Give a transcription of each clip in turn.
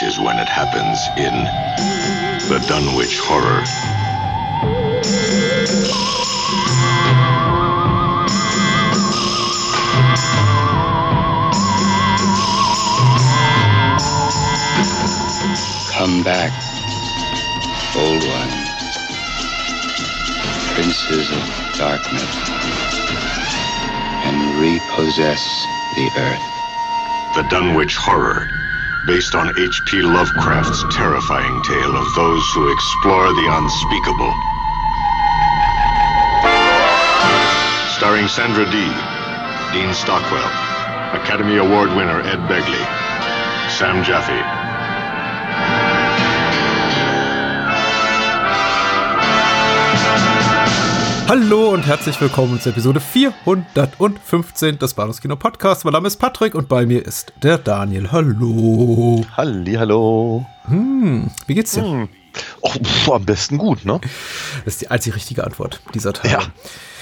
Night is when it happens in the Dunwich Horror. Come back, old ones, princes of darkness, and repossess the earth. The Dunwich Horror, based on H.P. Lovecraft's terrifying tale of those who explore the unspeakable. Starring Sandra Dee, Dean Stockwell, Academy Award winner Ed Begley, Sam Jaffe, Hallo und herzlich willkommen zur Episode 415 des Bahnhofskino Podcasts. Mein Name ist Patrick und bei mir ist der Daniel. Hallo. Halli, hallo. Wie geht's dir? Hm. Och, pf, am besten gut, ne? Das ist die einzig richtige Antwort dieser Tage. Ja.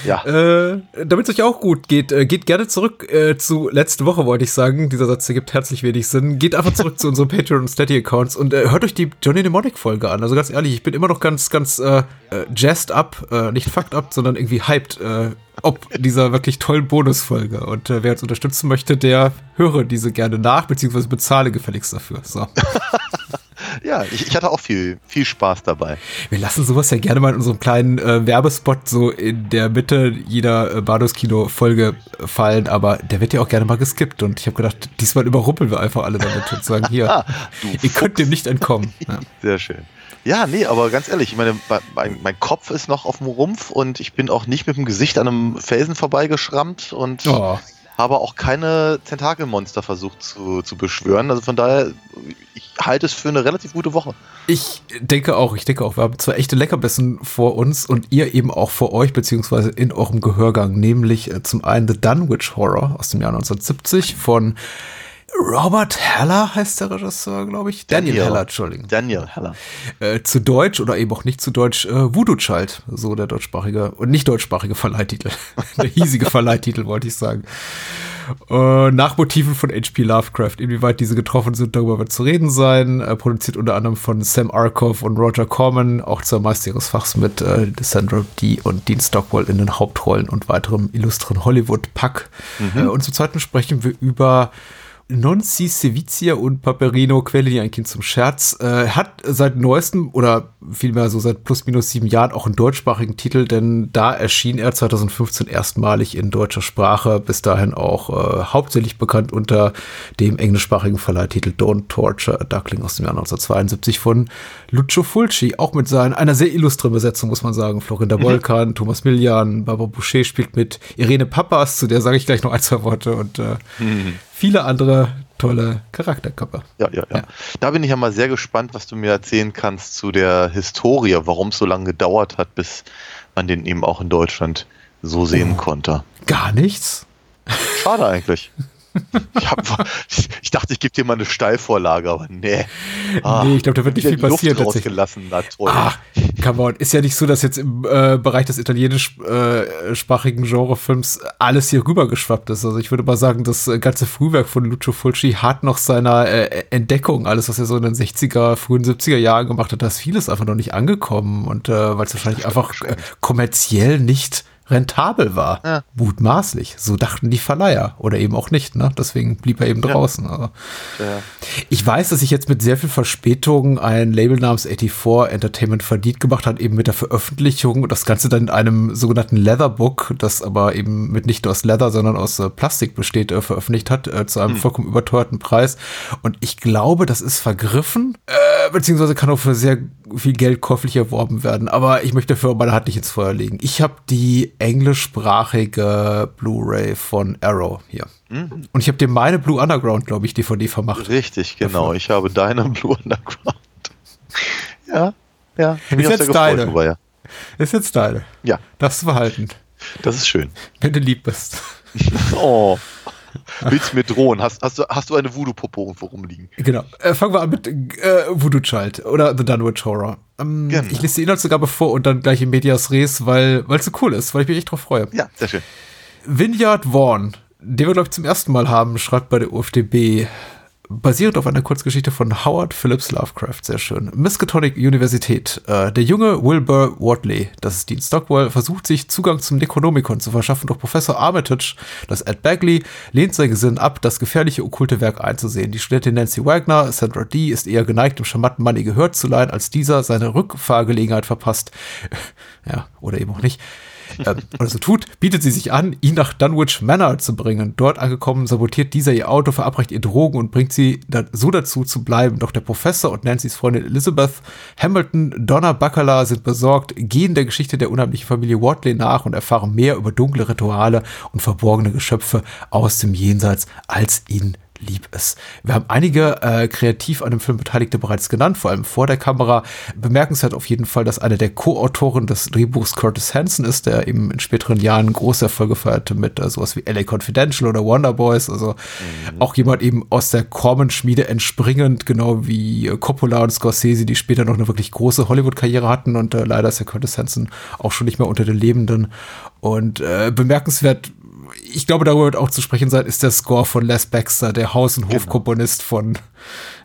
Ja. Äh, Damit es euch auch gut geht, äh, geht gerne zurück äh, zu letzte Woche, wollte ich sagen. Dieser Satz ergibt herzlich wenig Sinn. Geht einfach zurück zu unseren Patreon und Steady Accounts und äh, hört euch die Johnny Mnemonic Folge an. Also ganz ehrlich, ich bin immer noch ganz, ganz äh, jazzed up, nicht fucked up, sondern irgendwie hyped. Ob dieser wirklich tollen Bonusfolge. Und wer uns unterstützen möchte, der höre diese gerne nach, beziehungsweise bezahle gefälligst dafür. So. ja, ich, ich hatte auch viel, viel Spaß dabei. Wir lassen sowas ja gerne mal in unserem kleinen äh, Werbespot so in der Mitte jeder äh, Bados-Kino-Folge fallen, aber der wird ja auch gerne mal geskippt und ich habe gedacht, diesmal überrumpeln wir einfach alle damit und sagen, hier, Ah, ihr könnt dem nicht entkommen. Ja. Sehr schön. Ja, nee, aber ganz ehrlich, ich meine, mein, mein Kopf ist noch auf dem Rumpf und ich bin auch nicht mit dem Gesicht an einem Felsen vorbeigeschrammt und Oh, habe auch keine Tentakelmonster versucht zu, zu beschwören. Also von daher, ich halte es für eine relativ gute Woche. ich denke auch, ich denke auch, wir haben zwei echte Leckerbissen vor uns und ihr eben auch vor euch, beziehungsweise in eurem Gehörgang, nämlich äh, zum einen The Dunwich Horror aus dem Jahr 1970 von Robert Heller heißt der Regisseur, glaube ich. Daniel, Daniel. Heller, Entschuldigung. Daniel Heller. äh, zu Deutsch oder eben auch nicht zu Deutsch äh, Voodoo Child, so der deutschsprachige und nicht deutschsprachige Verleihtitel. der hiesige Verleihtitel, wollte ich sagen. Äh, nach Motiven von H.P. Lovecraft. Inwieweit diese getroffen sind, darüber wird zu reden sein. Äh, produziert unter anderem von Sam Arkoff und Roger Corman, auch zur Meister ihres Fachs mit äh, Sandra Dee und Dean Stockwell in den Hauptrollen und weiterem illustren Hollywood-Pack. Äh, und zum zweiten sprechen wir über Non si Sevizia und Paperino, Quelle die ein Kind zum Scherz, äh, hat seit neuestem oder vielmehr so seit plus minus sieben Jahren auch einen deutschsprachigen Titel, denn da erschien er 2015 erstmalig in deutscher Sprache, bis dahin auch äh, hauptsächlich bekannt unter dem englischsprachigen Verleihtitel Don't Torture a Duckling aus dem Jahr 1972 von Lucio Fulci, auch mit seinen, einer sehr illustren Besetzung, muss man sagen. Florinda Volkan, Thomas Millian, Barbara Boucher spielt mit, Irene Pappas, zu der sage ich gleich noch ein, zwei Worte und äh, viele andere tolle Charakterkörper. Ja, ja, ja, Ja. Da bin ich ja mal sehr gespannt, was du mir erzählen kannst zu der Historie, warum es so lange gedauert hat, bis man den eben auch in Deutschland so sehen konnte. Gar nichts? Schade eigentlich. Ich, hab, ich, dachte, ich gebe dir mal eine Steilvorlage, aber nee. Ah, Nee, ich glaub, da wird nicht viel Luft passieren tatsächlich. rausgelassen. Na toll. Ach, come on. Ist ja nicht so, dass jetzt im äh, Bereich des italienischsprachigen Genrefilms alles hier rübergeschwappt ist. Also ich würde mal sagen, das äh, ganze Frühwerk von Lucio Fulci hat noch seiner äh, Entdeckung, alles, was er so in den 60er, frühen 70er Jahren gemacht hat, da ist vieles einfach noch nicht angekommen und äh, weil es wahrscheinlich einfach äh, kommerziell nicht rentabel war. Ja. Mutmaßlich. So dachten die Verleiher. Oder eben auch nicht, ne? Deswegen blieb er eben draußen. Also. Ja. Ich weiß, dass sich jetzt mit sehr viel Verspätung ein Label namens 84 Entertainment verdient gemacht hat, eben mit der Veröffentlichung und das Ganze dann in einem sogenannten Leatherbook, das aber eben mit nicht nur aus Leather, sondern aus äh, Plastik besteht, äh, veröffentlicht hat, äh, zu einem vollkommen überteuerten Preis. Und ich glaube, das ist vergriffen, äh, beziehungsweise kann auch für sehr viel Geld käuflich erworben werden. Aber ich möchte dafür meine Hand nicht ins Feuer legen. Ich habe die englischsprachige Blu-ray von Arrow hier. Und ich habe dir meine Blue Underground, glaube ich, DVD vermacht. Richtig, genau. Ich habe deine Blue Underground. ja. ja. Bin Ist jetzt deine. drüber, ja. Ist jetzt deine. Ja, Das Verhalten, das ist schön. wenn du lieb bist. Oh. Willst du mir drohen? Hast, hast, du, hast du eine Voodoo-Puppe irgendwo rumliegen? Genau. Äh, fangen wir an mit äh, Voodoo Child oder The Dunwich Horror. Ähm, Genau. Ich lese die Inhaltsangabe vor und dann gleich in Medias Res, weil es so cool ist, weil ich mich echt drauf freue. Ja, sehr schön. Vineyard Vaughn, den wir, glaube ich, zum ersten Mal haben, schreibt bei der UFDB. Basierend auf einer Kurzgeschichte von Howard Phillips Lovecraft, sehr schön. Miskatonic Universität. Äh, der junge Wilbur Wardley, das ist Dean Stockwell, versucht sich Zugang zum Necronomicon zu verschaffen, doch Professor Armitage, das Ed Bagley, lehnt sein Gesinn ab, das gefährliche okkulte Werk einzusehen. Die Studentin Nancy Wagner, Sandra Dee, ist eher geneigt, dem charmanten Mann ihr Gehör zu leihen, als dieser seine Rückfahrgelegenheit verpasst. ja, oder eben auch nicht äh, oder so tut, bietet sie sich an, ihn nach Dunwich Manor zu bringen. Dort angekommen, sabotiert dieser ihr Auto, verabreicht ihr Drogen und bringt sie so dazu zu bleiben. Doch der Professor und Nancy's Freundin Elizabeth Hamilton, Donna Bacala sind besorgt, gehen der Geschichte der unheimlichen Familie Watley nach und erfahren mehr über dunkle Rituale und verborgene Geschöpfe aus dem Jenseits, als ihnen lieb ist. Wir haben einige äh, kreativ an dem Film Beteiligte bereits genannt, vor allem vor der Kamera. Bemerkenswert auf jeden Fall, dass einer der Co-Autoren des Drehbuchs Curtis Hanson ist, der eben in späteren Jahren große Erfolge feierte mit äh, sowas wie LA Confidential oder Wonder Boys. Also auch jemand eben aus der Corman-Schmiede entspringend, genau wie äh, Coppola und Scorsese, die später noch eine wirklich große Hollywood-Karriere hatten. Und äh, leider ist der Curtis Hanson auch schon nicht mehr unter den Lebenden. Und äh, bemerkenswert ich glaube, darüber wird auch zu sprechen sein, ist der Score von Les Baxter, der Haus- und Hofkomponist von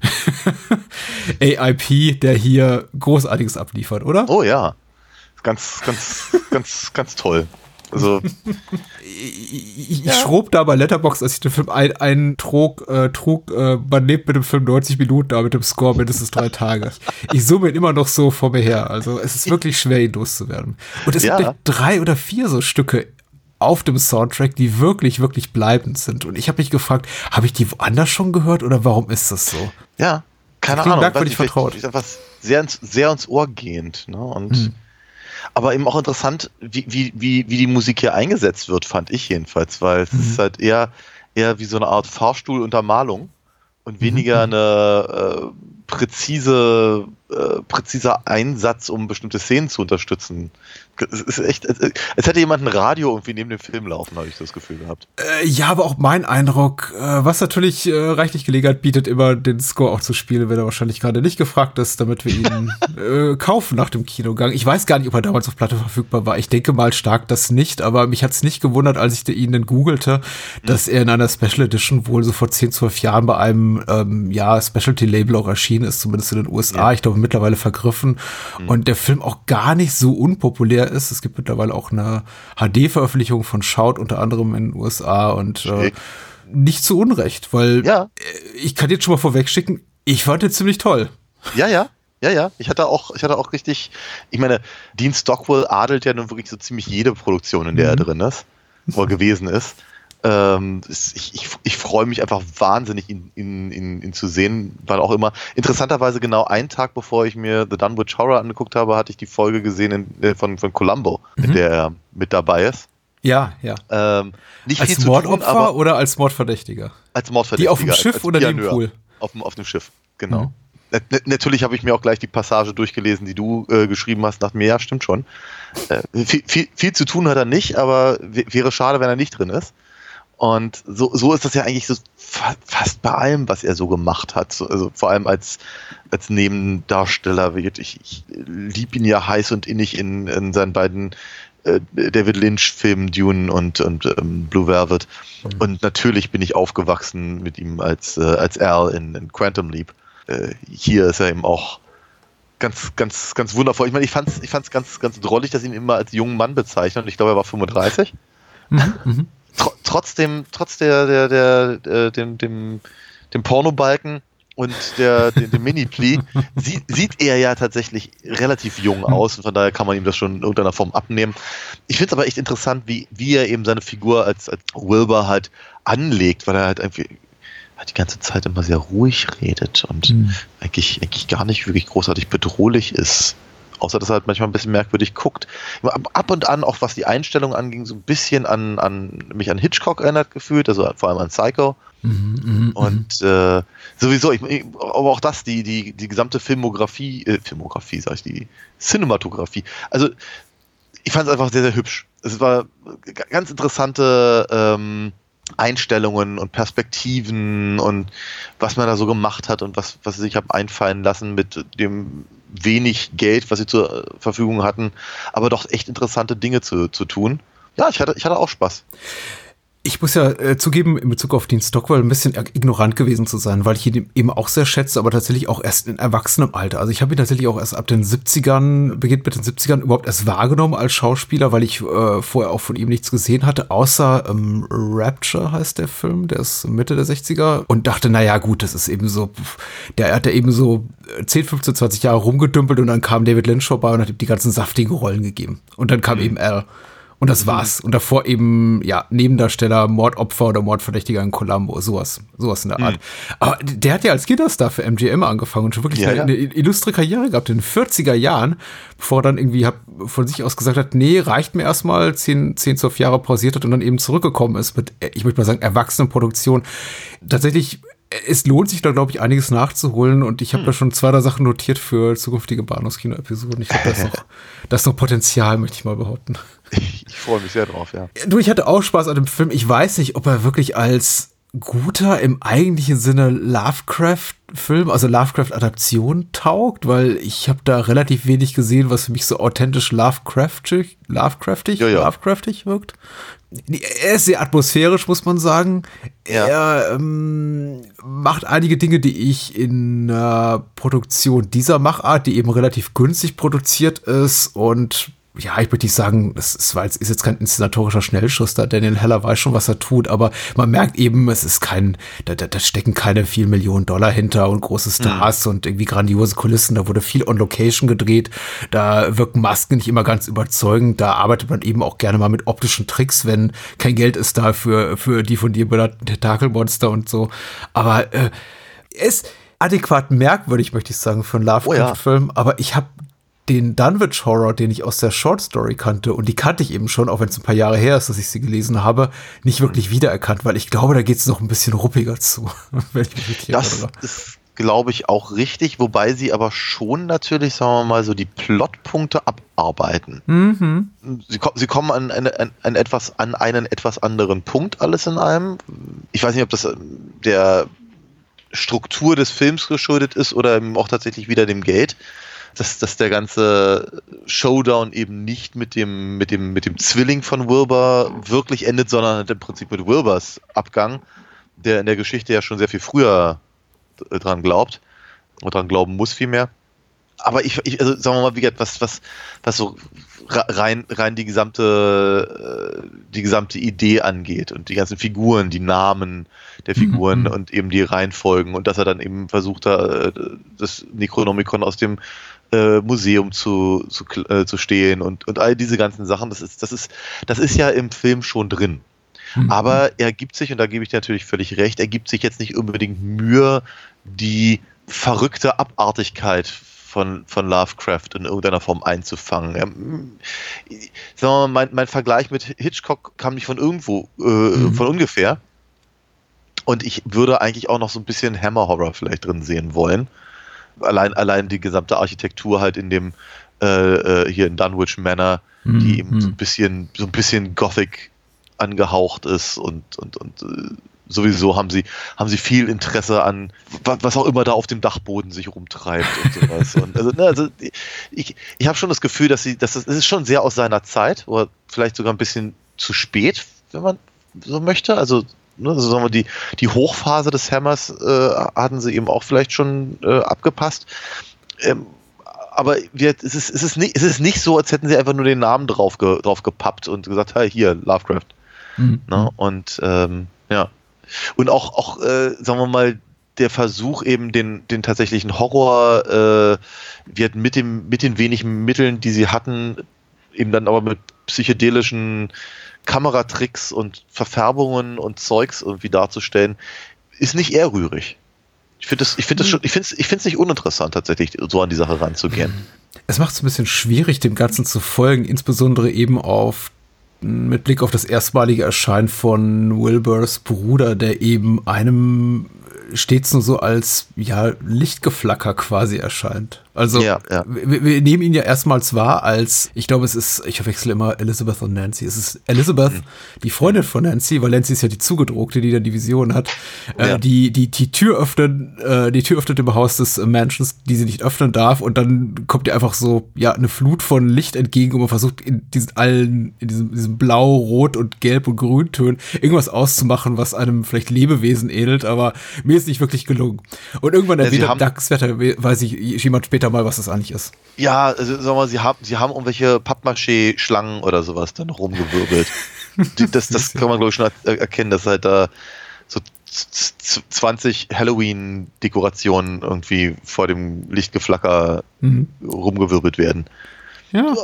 AIP, der hier Großartiges abliefert, oder? Oh ja. Ganz, ganz, ganz, ganz toll. Also, Ich, ich, ich schrob da bei Letterbox, als ich den Film ein, einen trug, äh, trug äh, man lebt mit dem Film 90 Minuten, da mit dem Score mindestens drei Tage. Ich summe ihn immer noch so vor mir her. Also es ist wirklich schwer, ihn loszuwerden. Und es Ja. gibt drei oder vier so Stücke auf dem Soundtrack, die wirklich, wirklich bleibend sind. Und ich habe mich gefragt, habe ich die woanders schon gehört oder warum ist das so? ja, keine Ahnung. merkwürdig nicht, vertraut. Ist etwas sehr sehr ins Ohr gehend. Ne? Und, Hm. Aber eben auch interessant, wie, wie, wie, wie die Musik hier eingesetzt wird, fand ich jedenfalls, weil es Mhm. ist halt eher, eher wie so eine Art Fahrstuhluntermalung Mhm. und weniger eine äh, präzise, äh, präziser Einsatz, um bestimmte Szenen zu unterstützen. Es ist echt, es, es hätte jemand ein Radio irgendwie neben dem Film laufen, habe ich das Gefühl gehabt. Äh, ja, aber auch mein Eindruck, äh, was natürlich äh, reichlich Gelegenheit bietet, immer den Score auch zu spielen, wenn er wahrscheinlich gerade nicht gefragt ist, damit wir ihn äh, kaufen nach dem Kinogang. Ich weiß gar nicht, ob er damals auf Platte verfügbar war. Ich denke mal stark das nicht, aber mich hat's nicht gewundert, als ich ihn dann googelte, dass er in einer Special Edition wohl so vor 10, 12 Jahren bei einem ähm, ja, Specialty-Label auch erschienen ist, zumindest in den USA. Ich glaube, mittlerweile vergriffen. Und der Film auch gar nicht so unpopulär ist. Es gibt mittlerweile auch eine HD-Veröffentlichung von Shout, unter anderem in den USA und äh, nicht zu Unrecht, weil Ja. äh, ich kann jetzt schon mal vorweg schicken, ich fand den ziemlich toll. Ja, ja, ja, ja. Ich hatte auch, ich hatte auch richtig, ich meine, Dean Stockwell adelt ja nun wirklich so ziemlich jede Produktion, in der er drin ist, wo er gewesen ist. Ähm, ich ich, ich freue mich einfach wahnsinnig, ihn, ihn, ihn, ihn zu sehen, weil auch immer, interessanterweise genau einen Tag bevor ich mir The Dunwich Horror angeguckt habe, hatte ich die Folge gesehen in, äh, von, von Columbo, in der er mit dabei ist. Ja, ja. Ähm, nicht Als viel zu tun, Mordopfer aber oder als Mordverdächtiger? als Mordverdächtiger. Die auf dem als- Schiff als oder die im Pianeur. Pool? Auf dem, auf dem Schiff, genau. Mhm. Na- na- Natürlich habe ich mir auch gleich die Passage durchgelesen, die du äh, geschrieben hast, nach mir, ja, stimmt schon. Äh, viel, viel, viel zu tun hat er nicht, aber wäre schade, wenn er nicht drin ist. Und so, so ist das ja eigentlich so fa fast bei allem, was er so gemacht hat. So, also vor allem als, als Nebendarsteller. Ich, ich liebe ihn ja heiß und innig in, in seinen beiden äh, David Lynch-Filmen Dune und, und ähm, Blue Velvet. Und natürlich bin ich aufgewachsen mit ihm als, äh, als Al in, in Quantum Leap. Äh, hier ist er eben auch ganz, ganz, ganz wundervoll. Ich meine, ich fand es ich fand's ganz, ganz drollig, dass ihn immer als jungen Mann bezeichnen. Und ich glaube, er war 35. Tr trotzdem, trotz der, der, der, äh, dem, dem, dem Pornobalken und der, dem, dem Mini-Pli, sieht, sieht er ja tatsächlich relativ jung aus und von daher kann man ihm das schon in irgendeiner Form abnehmen. Ich finde es aber echt interessant, wie, wie er eben seine Figur als, als Wilbur halt anlegt, weil er halt irgendwie halt die ganze Zeit immer sehr ruhig redet und eigentlich, eigentlich gar nicht wirklich großartig bedrohlich ist Außer, dass er halt manchmal ein bisschen merkwürdig guckt. Ab und an, auch was die Einstellung anging, so ein bisschen an, an mich an Hitchcock erinnert gefühlt, also vor allem an Psycho. Mhm, Und äh, sowieso, ich, aber auch das, die, die, die gesamte Filmografie, äh, Filmografie, sag ich, die Cinematografie. Also ich fand es einfach sehr, sehr hübsch. Es war ganz interessante ähm, Einstellungen und Perspektiven und was man da so gemacht hat und was, was sich haben einfallen lassen mit dem wenig Geld, was sie zur Verfügung hatten, aber doch echt interessante Dinge zu, zu tun. Ja, ich hatte, ich hatte auch Spaß. Ich muss ja äh, zugeben, in Bezug auf Dean Stockwell ein bisschen ignorant gewesen zu sein, weil ich ihn eben auch sehr schätze, aber tatsächlich auch erst in erwachsenem Alter. Also ich habe ihn tatsächlich auch erst ab den 70ern, beginnt mit den 70ern überhaupt erst wahrgenommen als Schauspieler, weil ich äh, vorher auch von ihm nichts gesehen hatte, außer ähm, Rapture heißt der Film, der ist Mitte der 60er und dachte, naja gut, das ist eben so, der hat ja eben so 10, 15, 20 Jahre rumgedümpelt und dann kam David Lynch vorbei und hat ihm die ganzen saftigen Rollen gegeben. Und dann kam mhm. eben Al. Und das war's. Und davor eben, ja, Nebendarsteller, Mordopfer oder Mordverdächtiger in Columbo, sowas, sowas in der Art. Mhm. Aber der hat ja als Kinderstar für MGM angefangen und schon wirklich ja, eine, eine, illustre Karriere gehabt in den 40er Jahren, bevor er dann irgendwie hab, von sich aus gesagt hat, nee, reicht mir erstmal, 10, 10, 12 Jahre pausiert hat und dann eben zurückgekommen ist mit, ich möchte mal sagen, Erwachsenenproduktion. Tatsächlich es lohnt sich da, glaube ich, einiges nachzuholen und ich habe hm. da schon zwei, drei Sachen notiert für zukünftige Bahnhofskino-Episoden. Ich glaube, das, noch, das ist noch Potenzial, möchte ich mal behaupten. Ich, ich freue mich sehr drauf, ja. Du, ich hatte auch Spaß an dem Film. Ich weiß nicht, ob er wirklich als guter im eigentlichen Sinne Lovecraft-Film, also Lovecraft-Adaption taugt, weil ich habe da relativ wenig gesehen, was für mich so authentisch Lovecraftig, Lovecraftig, ja, ja. Lovecraftig wirkt. Er ist sehr atmosphärisch, muss man sagen. Ja. Er ähm, macht einige Dinge, die ich in äh, Produktion dieser Machart, die eben relativ günstig produziert ist und ja, ich würde nicht sagen, das ist, weil es ist jetzt kein inszenatorischer Schnellschuss da. Daniel Heller weiß schon, was er tut, aber man merkt eben, es ist kein, da, da, da stecken keine vielen Millionen Dollar hinter und große mhm. Stars mhm. und irgendwie grandiose Kulissen. Da wurde viel on Location gedreht. Da wirken Masken nicht immer ganz überzeugend. Da arbeitet man eben auch gerne mal mit optischen Tricks, wenn kein Geld ist da für, für die von dir benannten Tentakelmonster und so. Aber äh, ist adäquat merkwürdig, möchte ich sagen, für einen Lovecraft-Film. Oh ja. Aber ich habe den Dunwich Horror, den ich aus der Short Story kannte, und die kannte ich eben schon, auch wenn es ein paar Jahre her ist, dass ich sie gelesen habe, nicht wirklich wiedererkannt, weil ich glaube, da geht es noch ein bisschen ruppiger zu. das erinnere. ist, glaube ich, auch richtig, wobei sie aber schon natürlich, sagen wir mal, so die Plotpunkte abarbeiten. Mhm. Sie, sie, kommen an, eine, an, an, etwas, an einen etwas anderen Punkt, alles in einem. Ich weiß nicht, ob das äh, der Struktur des Films geschuldet ist oder auch tatsächlich wieder dem Geld dass, dass der ganze Showdown eben nicht mit dem, mit dem, mit dem Zwilling von Wilbur wirklich endet, sondern halt im Prinzip mit Wilburs Abgang, der in der Geschichte ja schon sehr viel früher dran glaubt, oder dran glauben muss vielmehr. Aber ich, ich also sagen wir mal, wie gesagt, was, was, was so rein, rein die gesamte, äh, die gesamte Idee angeht und die ganzen Figuren, die Namen der Figuren mhm. und eben die Reihenfolgen und dass er dann eben versucht, äh, das Necronomicon aus dem äh, Museum zu, zu, äh, zu stehen und, und all diese ganzen Sachen, das ist, das ist, das ist ja im Film schon drin. Mhm. Aber er gibt sich, und da gebe ich dir natürlich völlig recht, er gibt sich jetzt nicht unbedingt Mühe, die verrückte Abartigkeit von, von Lovecraft in irgendeiner Form einzufangen. Ja, mal, mein, mein Vergleich mit Hitchcock kam nicht von irgendwo, äh, mhm. von ungefähr. Und ich würde eigentlich auch noch so ein bisschen Hammer Horror vielleicht drin sehen wollen allein, allein die gesamte Architektur halt in dem äh, äh hier in Dunwich Manor, mhm. die eben so ein bisschen, so ein bisschen Gothic angehaucht ist und, und, und äh, sowieso haben sie, haben sie viel Interesse an, was auch immer da auf dem Dachboden sich rumtreibt und sowas. und also, ne, also ich, ich habe schon das Gefühl, dass sie, dass das, das ist schon sehr aus seiner Zeit oder vielleicht sogar ein bisschen zu spät, wenn man so möchte. Also ne, also sagen wir, die, die Hochphase des Hammers äh, hatten sie eben auch vielleicht schon äh, abgepasst. Ähm, aber wir, es, ist, es, ist nicht, es ist nicht so, als hätten sie einfach nur den Namen drauf, ge, drauf gepappt und gesagt, hey, hier, Lovecraft. Mhm. Ne? Und ähm, ja. Und auch, auch äh, sagen wir mal, der Versuch eben den, den tatsächlichen Horror äh, wird mit dem mit den wenigen Mitteln, die sie hatten, eben dann aber mit psychedelischen Kameratricks und Verfärbungen und Zeugs irgendwie darzustellen, ist nicht eher rührig. Ich finde das, ich finde das schon, ich finde es, ich es nicht uninteressant tatsächlich, so an die Sache ranzugehen. Es macht es ein bisschen schwierig, dem Ganzen zu folgen, insbesondere eben auf mit Blick auf das erstmalige Erscheinen von Wilburs Bruder, der eben einem stets nur so als ja Lichtgeflacker quasi erscheint. Also Ja, ja. Wir, wir nehmen ihn ja erstmals wahr als, ich glaube, es ist, ich verwechsel immer Elizabeth und Nancy. Es ist Elizabeth, die Freundin von Nancy, weil Nancy ist ja die Zugedruckte, die dann die Vision hat, äh, Ja. die, die die Tür öffnen, äh, die Tür öffnet im Haus des äh, Mansions, die sie nicht öffnen darf und dann kommt ihr einfach so, ja, eine Flut von Licht entgegen und man versucht in diesen allen, in diesem, diesem Blau, Rot und Gelb und Grüntönen irgendwas auszumachen, was einem vielleicht Lebewesen ähnelt, aber mir ist nicht wirklich gelungen. Und irgendwann Ja, erwidert haben- dankenswerter, weiß ich jemand später mal, was das eigentlich ist. Ja, also sagen wir mal, sie haben, sie haben irgendwelche Pappmaché-Schlangen oder sowas dann rumgewirbelt. Das das kann man, glaube ich, schon er erkennen, dass halt da so z- z- 20 Halloween-Dekorationen irgendwie vor dem Lichtgeflacker Mhm. rumgewirbelt werden. Ja.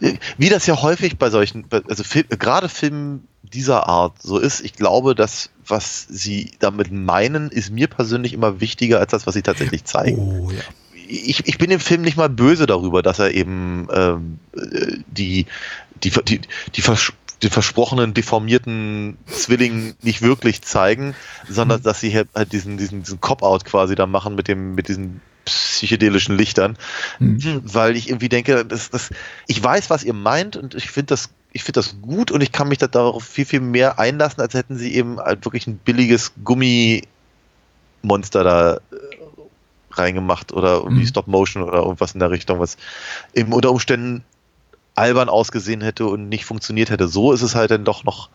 Äh, Wie das ja häufig bei solchen, also gerade Filmen dieser Art so ist, ich glaube, das, was sie damit meinen, ist mir persönlich immer wichtiger als das, was sie tatsächlich zeigen Oh ja. Ich, ich bin dem Film nicht mal böse darüber, dass er eben ähm, äh, die, die, die, die vers den versprochenen deformierten Zwilling nicht wirklich zeigen, sondern dass sie halt halt diesen, diesen, diesen Cop-Out quasi da machen mit dem, mit diesen psychedelischen Lichtern, Mhm. weil ich irgendwie denke, das, das, ich weiß, was ihr meint und ich finde das, ich finde das gut und ich kann mich da darauf viel, viel mehr einlassen, als hätten sie eben halt wirklich ein billiges Gummimonster da äh, reingemacht oder irgendwie Mhm. Stop Motion oder irgendwas in der Richtung, was eben unter Umständen albern ausgesehen hätte und nicht funktioniert hätte. So ist es halt dann doch noch.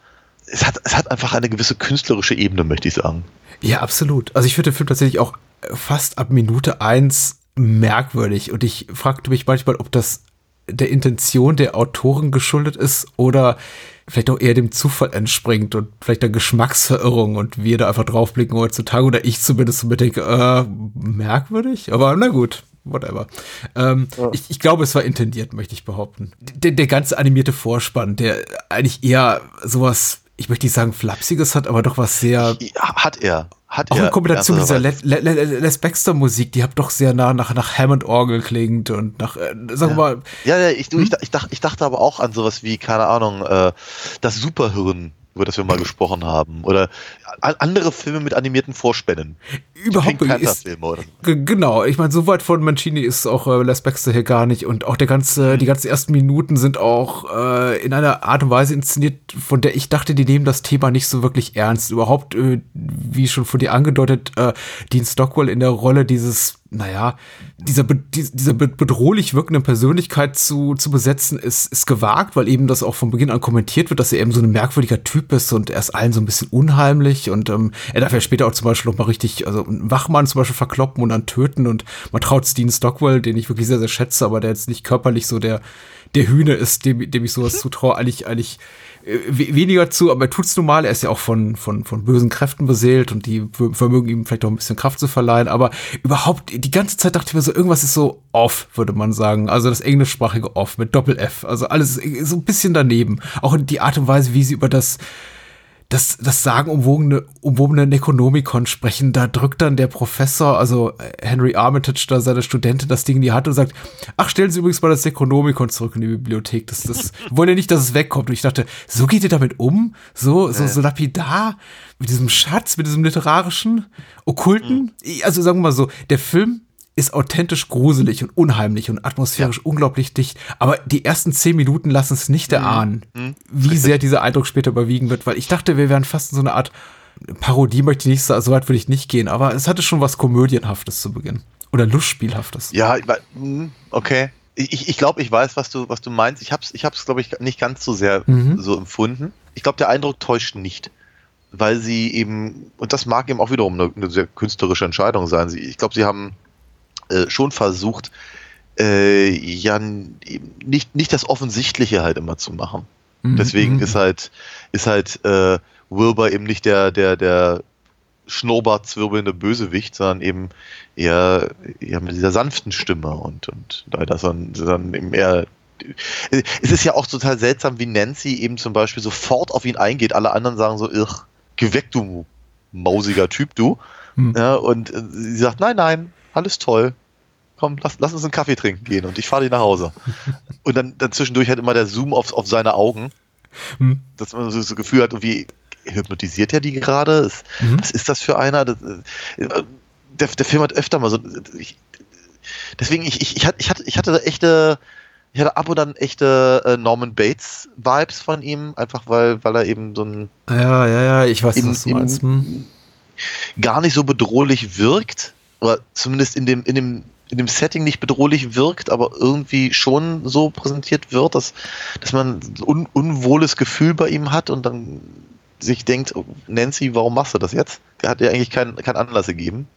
Es hat, es hat einfach eine gewisse künstlerische Ebene, möchte ich sagen. Ja, absolut. Also ich finde den Film tatsächlich auch fast ab Minute eins merkwürdig und ich fragte mich manchmal, ob das der Intention der Autoren geschuldet ist oder vielleicht auch eher dem Zufall entspringt und vielleicht der Geschmacksverirrung und wir da einfach draufblicken heutzutage oder ich zumindest so mitdenke, äh, merkwürdig, aber na gut. Whatever. Ähm, ich, ich glaube, es war intendiert, möchte ich behaupten. Der, der ganze animierte Vorspann, der eigentlich eher sowas, ich möchte nicht sagen flapsiges hat, aber doch was sehr Ja, Hat er. Hat auch in Kombination mit dieser. Les, Les, Les- Baxter Musik, die hat doch sehr nah nach, nach Hammond-Orgel klingt und nach, äh, sagen wir mal, Ja, ja ich, du, Hm? ich, ich, dachte, ich dachte aber auch an sowas wie, keine Ahnung, äh, das Superhirn, über das wir mal gesprochen haben. Oder andere Filme mit animierten Vorspännen. überhaupt nicht. Ist, oder Genau, ich meine, so weit von Mancini ist auch äh, Les Baxter hier gar nicht und auch der ganze, die ganzen ersten Minuten sind auch äh, in einer Art und Weise inszeniert, von der ich dachte, die nehmen das Thema nicht so wirklich ernst. Überhaupt, äh, wie schon von dir angedeutet, äh, Dean Stockwell in der Rolle dieses, naja, dieser, be dieser be bedrohlich wirkenden Persönlichkeit zu, zu besetzen, ist, ist gewagt, weil eben das auch von Beginn an kommentiert wird, dass er eben so ein merkwürdiger Typ ist und er ist allen so ein bisschen unheimlich und ähm, er darf ja später auch zum Beispiel noch mal richtig, also einen Wachmann zum Beispiel verkloppen und dann töten und man traut Dean Stockwell, den ich wirklich sehr, sehr schätze, aber der jetzt nicht körperlich so der, der Hühne ist, dem, dem ich sowas zutraue, eigentlich, eigentlich weniger zu, aber er tut's nun mal. Er ist ja auch von, von, von bösen Kräften beseelt und die vermögen ihm vielleicht auch ein bisschen Kraft zu verleihen. Aber überhaupt, die ganze Zeit dachte ich mir so, irgendwas ist so off, würde man sagen. Also das englischsprachige off mit Doppel-F. Also alles so ein bisschen daneben. Auch die Art und Weise, wie sie über das das, das sagenumwobene umwobene Necronomicon sprechen, da drückt dann der Professor, also Henry Armitage, da seine Studentin das Ding in die Hand und sagt, ach, stellen Sie übrigens mal das Necronomicon zurück in die Bibliothek. Das, das wollen ja nicht, dass es wegkommt. Und ich dachte, so geht ihr damit um? So, so, so lapidar? Mit diesem Schatz, mit diesem literarischen, okkulten? Also sagen wir mal so, der Film ist authentisch gruselig und unheimlich und atmosphärisch unglaublich dicht. Aber die ersten zehn Minuten lassen es nicht erahnen, wie sehr dieser Eindruck später überwiegen wird, weil ich dachte, wir wären fast in so eine Art Parodie, möchte ich nicht sagen, so weit würde ich nicht gehen, aber es hatte schon was Komödienhaftes zu Beginn. Oder Lustspielhaftes. Ja, ich wei- hm, okay. Ich, ich glaube, ich weiß, was du, was du meinst. Ich habe es, ich hab's, glaube ich, nicht ganz so sehr Mhm. so empfunden. Ich glaube, der Eindruck täuscht nicht. Weil sie eben, und das mag eben auch wiederum eine, eine sehr künstlerische Entscheidung sein. Sie, ich glaube, sie haben äh, schon versucht, äh, ja, nicht, nicht das Offensichtliche halt immer zu machen. Mhm. Deswegen Mhm. ist halt, ist halt äh, Wilbur eben nicht der, der, der schnurrbartzwirbelnde Bösewicht, sondern eben eher, eher mit dieser sanften Stimme und, und leider dann, dann eben eher. Es ist ja auch total seltsam, wie Nancy eben zum Beispiel sofort auf ihn eingeht. Alle anderen sagen so, irr, geh weg, du mausiger Typ, du. Hm. Ja, und äh, sie sagt, nein, nein, alles toll. Komm, lass, lass uns einen Kaffee trinken gehen und ich fahre dich nach Hause. Und dann, dann zwischendurch halt immer der Zoom auf, auf seine Augen, Hm. dass man so das Gefühl hat, wie hypnotisiert er die gerade? Mhm. Was ist das für einer? Das, der, der Film hat öfter mal so. Ich, deswegen, ich, ich, ich, hatte, ich, hatte, echte. Ich hatte ab und an echte äh, Norman Bates-Vibes von ihm, einfach weil, weil er eben so ein Ja, ja, ja, ich weiß, was du meinst. Hm. gar nicht so bedrohlich wirkt, oder zumindest in dem, in dem, in dem Setting nicht bedrohlich wirkt, aber irgendwie schon so präsentiert wird, dass, dass man ein un, unwohles Gefühl bei ihm hat und dann sich denkt, oh, Nancy, warum machst du das jetzt? Der hat ja eigentlich keinen keinen Anlass gegeben.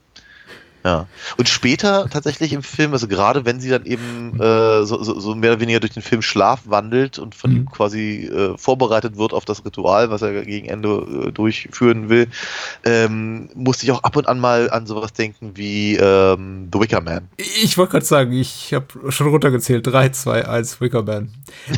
Ja. Und später tatsächlich im Film, also gerade wenn sie dann eben äh, so, so, so mehr oder weniger durch den Film Schlaf wandelt und von Mhm. ihm quasi äh, vorbereitet wird auf das Ritual, was er gegen Ende äh, durchführen will, ähm, musste ich auch ab und an mal an sowas denken wie ähm, The Wicker Man. Ich wollte gerade sagen, ich habe schon runtergezählt. 3, 2, 1, Wickerman.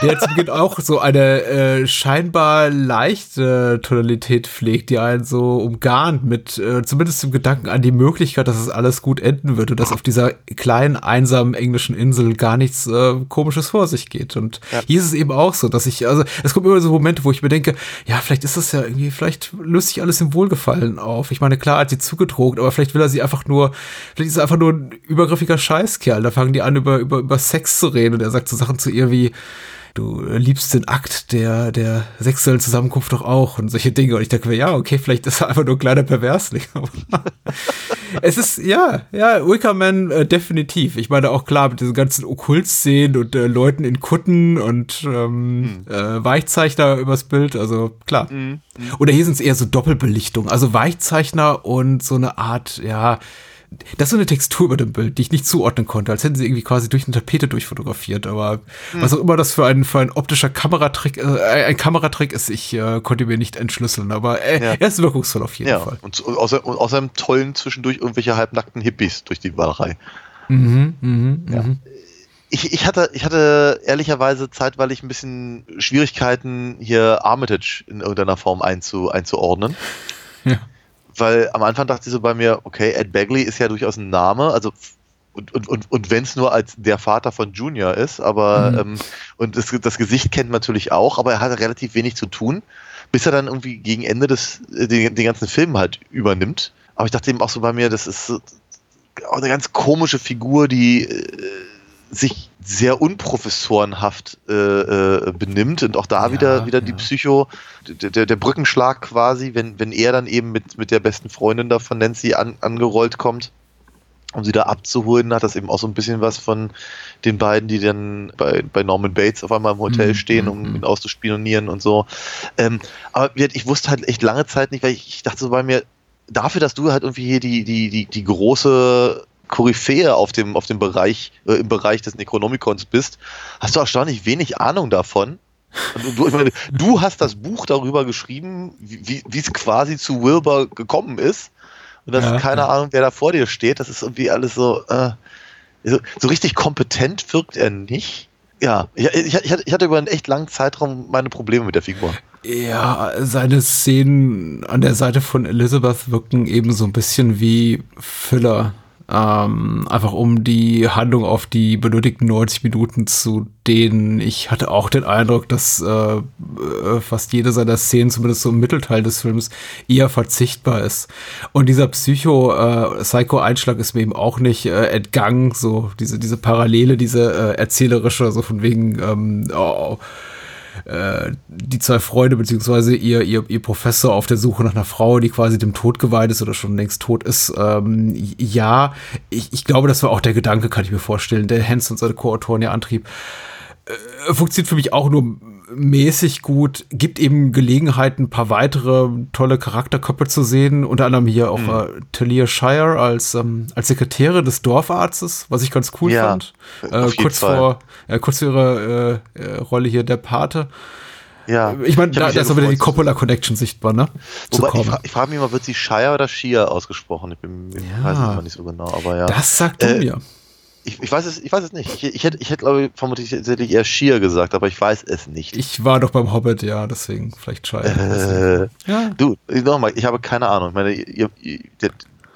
Der jetzt beginnt auch so eine äh, scheinbar leichte Tonalität pflegt, die einen so umgarnt mit äh, zumindest dem Gedanken an die Möglichkeit, dass es alles gut enden wird und dass auf dieser kleinen, einsamen englischen Insel gar nichts äh, Komisches vor sich geht. Und Ja. hier ist es eben auch so, dass ich, also es kommt immer so Momente, wo ich mir denke, ja, vielleicht ist das ja irgendwie, vielleicht löst sich alles im Wohlgefallen auf. Ich meine, klar hat sie zugedroht, aber vielleicht will er sie einfach nur, vielleicht ist er einfach nur ein übergriffiger Scheißkerl. Da fangen die an, über, über, über Sex zu reden und er sagt so Sachen zu ihr wie, du liebst den Akt der, der sexuellen Zusammenkunft doch auch und solche Dinge. Und ich dachte mir, ja, okay, vielleicht ist er einfach nur ein kleiner Perversling. Es ist, ja, ja, Wickerman äh, definitiv. Ich meine auch klar mit diesen ganzen Okkultszenen und äh, Leuten in Kutten und ähm, äh, Weichzeichner übers Bild, also klar. Oder hier sind es eher so Doppelbelichtung, also Weichzeichner und so eine Art, ja, das ist so eine Textur über dem Bild, die ich nicht zuordnen konnte, als hätten sie irgendwie quasi durch eine Tapete durchfotografiert. Aber was auch immer das für ein, für ein optischer Kameratrick, äh, ein Kameratrick ist, ich äh, konnte mir nicht entschlüsseln. Aber äh, Ja. er ist wirkungsvoll auf jeden Ja, Fall. und, so- außer, und außerdem tollen zwischendurch irgendwelche halbnackten Hippies durch die Wallerei. Mhm, mhm, Ja. mhm. Ich, ich, hatte, ich hatte ehrlicherweise zeitweilig ein bisschen Schwierigkeiten, hier Armitage in irgendeiner Form einzu, einzuordnen. Weil am Anfang dachte ich so bei mir, okay, Ed Bagley ist ja durchaus ein Name, also und, und, und, und wenn es nur als der Vater von Junior ist, aber Mhm. ähm, und das, das Gesicht kennt man natürlich auch, aber er hatte relativ wenig zu tun, bis er dann irgendwie gegen Ende des äh, den, den ganzen Film halt übernimmt. Aber ich dachte eben auch so bei mir, das ist so, auch eine ganz komische Figur, die äh, sich sehr unprofessorenhaft äh, äh, benimmt und auch da Ja, wieder wieder die ja. Psycho, der, der, Brückenschlag quasi, wenn, wenn er dann eben mit, mit der besten Freundin da von Nancy an, angerollt kommt, um sie da abzuholen, hat das eben auch so ein bisschen was von den beiden, die dann bei, bei Norman Bates auf einmal im Hotel Mhm, stehen, um mhm. ihn auszuspionieren und so. Ähm, aber ich wusste halt echt lange Zeit nicht, weil ich, ich dachte so bei mir, dafür, dass du halt irgendwie hier die, die, die, die große Koryphäe auf dem, auf dem Bereich, äh, im Bereich des Necronomicons bist, hast du erstaunlich wenig Ahnung davon. Du, meine, du hast das Buch darüber geschrieben, wie es quasi zu Wilbur gekommen ist. Und das Ja, ist keine ja. Ahnung, wer da vor dir steht. Das ist irgendwie alles so, äh, so, so richtig kompetent wirkt er nicht. Ja, ich, ich, ich hatte- ich hatte über einen echt langen Zeitraum meine Probleme mit der Figur. Ja, seine Szenen an der Seite von Elizabeth wirken eben so ein bisschen wie Filler. Ähm, einfach um die Handlung auf die benötigten 90 Minuten zu dehnen. Ich hatte auch den Eindruck, dass äh, äh, fast jede seiner Szenen, zumindest so im Mittelteil des Films, eher verzichtbar ist. Und dieser Psycho, äh, ist mir eben auch nicht äh, entgangen. So diese, diese Parallele, diese äh, erzählerische, so von wegen, ähm, oh, äh, die zwei Freunde beziehungsweise ihr, ihr, ihr Professor auf der Suche nach einer Frau, die quasi dem Tod geweiht ist oder schon längst tot ist. Ähm, ja, ich, ich glaube, das war auch der Gedanke, kann ich mir vorstellen, der Hans und seine Co-Autoren ja antrieb. Äh, funktioniert für mich auch nur mäßig gut, gibt eben Gelegenheit, ein paar weitere tolle Charakterköpfe zu sehen, unter anderem hier auch äh, Talia Shire als, ähm, als Sekretärin des Dorfarztes, was ich ganz cool Ja, fand. Äh, jeden kurz Fall. vor, äh, kurz vor ihrer äh, äh, Rolle hier der Pate. Ja. Ich meine, da, da ist aber wieder die. Coppola-Connection sichtbar, ne? Wobei, ich, fra ich frage mich mal, wird sie Shire oder Shia ausgesprochen? Ich bin, ich Ja. weiß nicht so genau, aber ja. Das sagt du Äh, mir. Ich, ich, weiß es, ich weiß es nicht. Ich, ich hätte, ich hätte glaube ich, vermutlich tatsächlich eher Shia gesagt, aber ich weiß es nicht. Ich war doch beim Hobbit, ja, deswegen vielleicht scheiße. Äh, ja. du, nochmal, ich habe keine Ahnung. Ich meine, ihr, ihr,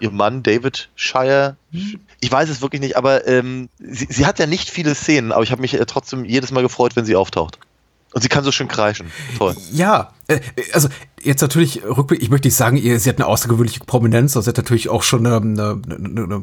ihr Mann David Shire. Hm. Ich weiß es wirklich nicht, aber ähm, sie, sie hat ja nicht viele Szenen, aber ich habe mich äh, trotzdem jedes Mal gefreut, wenn sie auftaucht. Und sie kann so schön kreischen. Toll. Ja, äh, also jetzt natürlich rückblickend, ich möchte nicht sagen, ihr, sie hat eine außergewöhnliche Prominenz, also sie hat natürlich auch schon eine, eine, eine, eine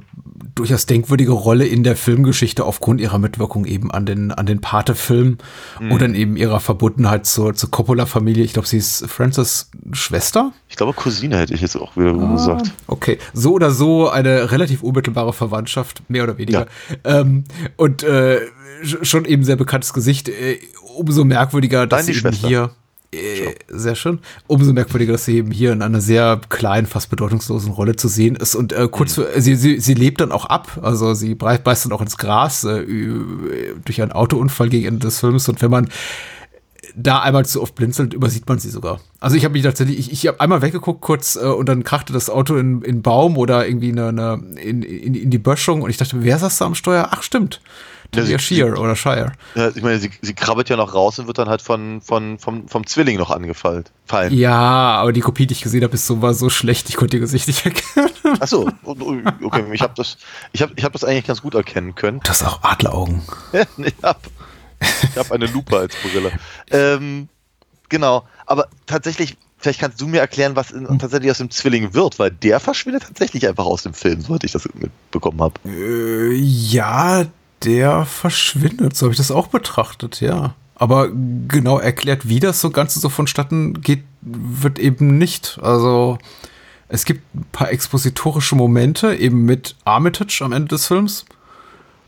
durchaus denkwürdige Rolle in der Filmgeschichte aufgrund ihrer Mitwirkung eben an den, an den Pate-Filmen Mhm. und dann eben ihrer Verbundenheit zur, zur Coppola-Familie. Ich glaube, sie ist Frances Schwester. Ich glaube, Cousine hätte ich jetzt auch wieder Ah. gesagt. Okay, so oder so eine relativ unmittelbare Verwandtschaft, mehr oder weniger. Ähm, und äh, sch- schon eben sehr bekanntes Gesicht. Äh, umso merkwürdiger, dass Nein, sie eben hier äh, sehr schön. Umso merkwürdiger, dass sie eben hier in einer sehr kleinen, fast bedeutungslosen Rolle zu sehen ist. Und äh, kurz Mhm. für, sie, sie, sie lebt dann auch ab. Also sie beißt dann auch ins Gras äh, durch einen Autounfall gegen Ende des Films. Und wenn man da einmal zu oft blinzelt, übersieht man sie sogar. Also ich habe mich tatsächlich, ich, ich habe einmal weggeguckt kurz äh, und dann krachte das Auto in, in einen Baum oder irgendwie eine, eine, in, in, in die Böschung und ich dachte, wer saß da am Steuer? Ach stimmt, Sie- Shear oder Shire. Ich meine, sie, sie krabbelt ja noch raus und wird dann halt von, von, vom, vom Zwilling noch angefallen. Fallen. Ja, aber die Kopie, die ich gesehen habe, ist so, war so schlecht, ich konnte ihr Gesicht nicht erkennen. Achso, okay, ich habe das, ich hab, ich hab das eigentlich ganz gut erkennen können. Du hast auch Adleraugen. ich habe ich hab eine Lupe als Brille. Ähm, genau, aber tatsächlich, vielleicht kannst du mir erklären, was tatsächlich aus dem Zwilling wird, weil der verschwindet tatsächlich einfach aus dem Film, soweit ich das mitbekommen habe. Äh, ja, der verschwindet, so habe ich das auch betrachtet, ja. Aber genau erklärt, wie das so Ganze so vonstatten geht, wird eben nicht. Also es gibt ein paar expositorische Momente, eben mit Armitage am Ende des Films,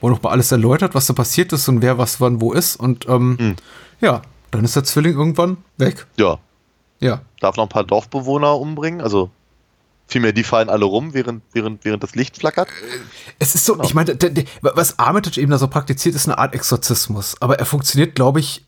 wo noch mal alles erläutert, was da passiert ist und wer was wann wo ist. Und ähm, Hm. ja, dann ist der Zwilling irgendwann weg. Ja, Ja. darf noch ein paar Dorfbewohner umbringen, also vielmehr die fallen alle rum, während, während, während das Licht flackert. Es ist so, ich meine, was Armitage eben da so praktiziert, ist eine Art Exorzismus. Aber er funktioniert, glaube ich,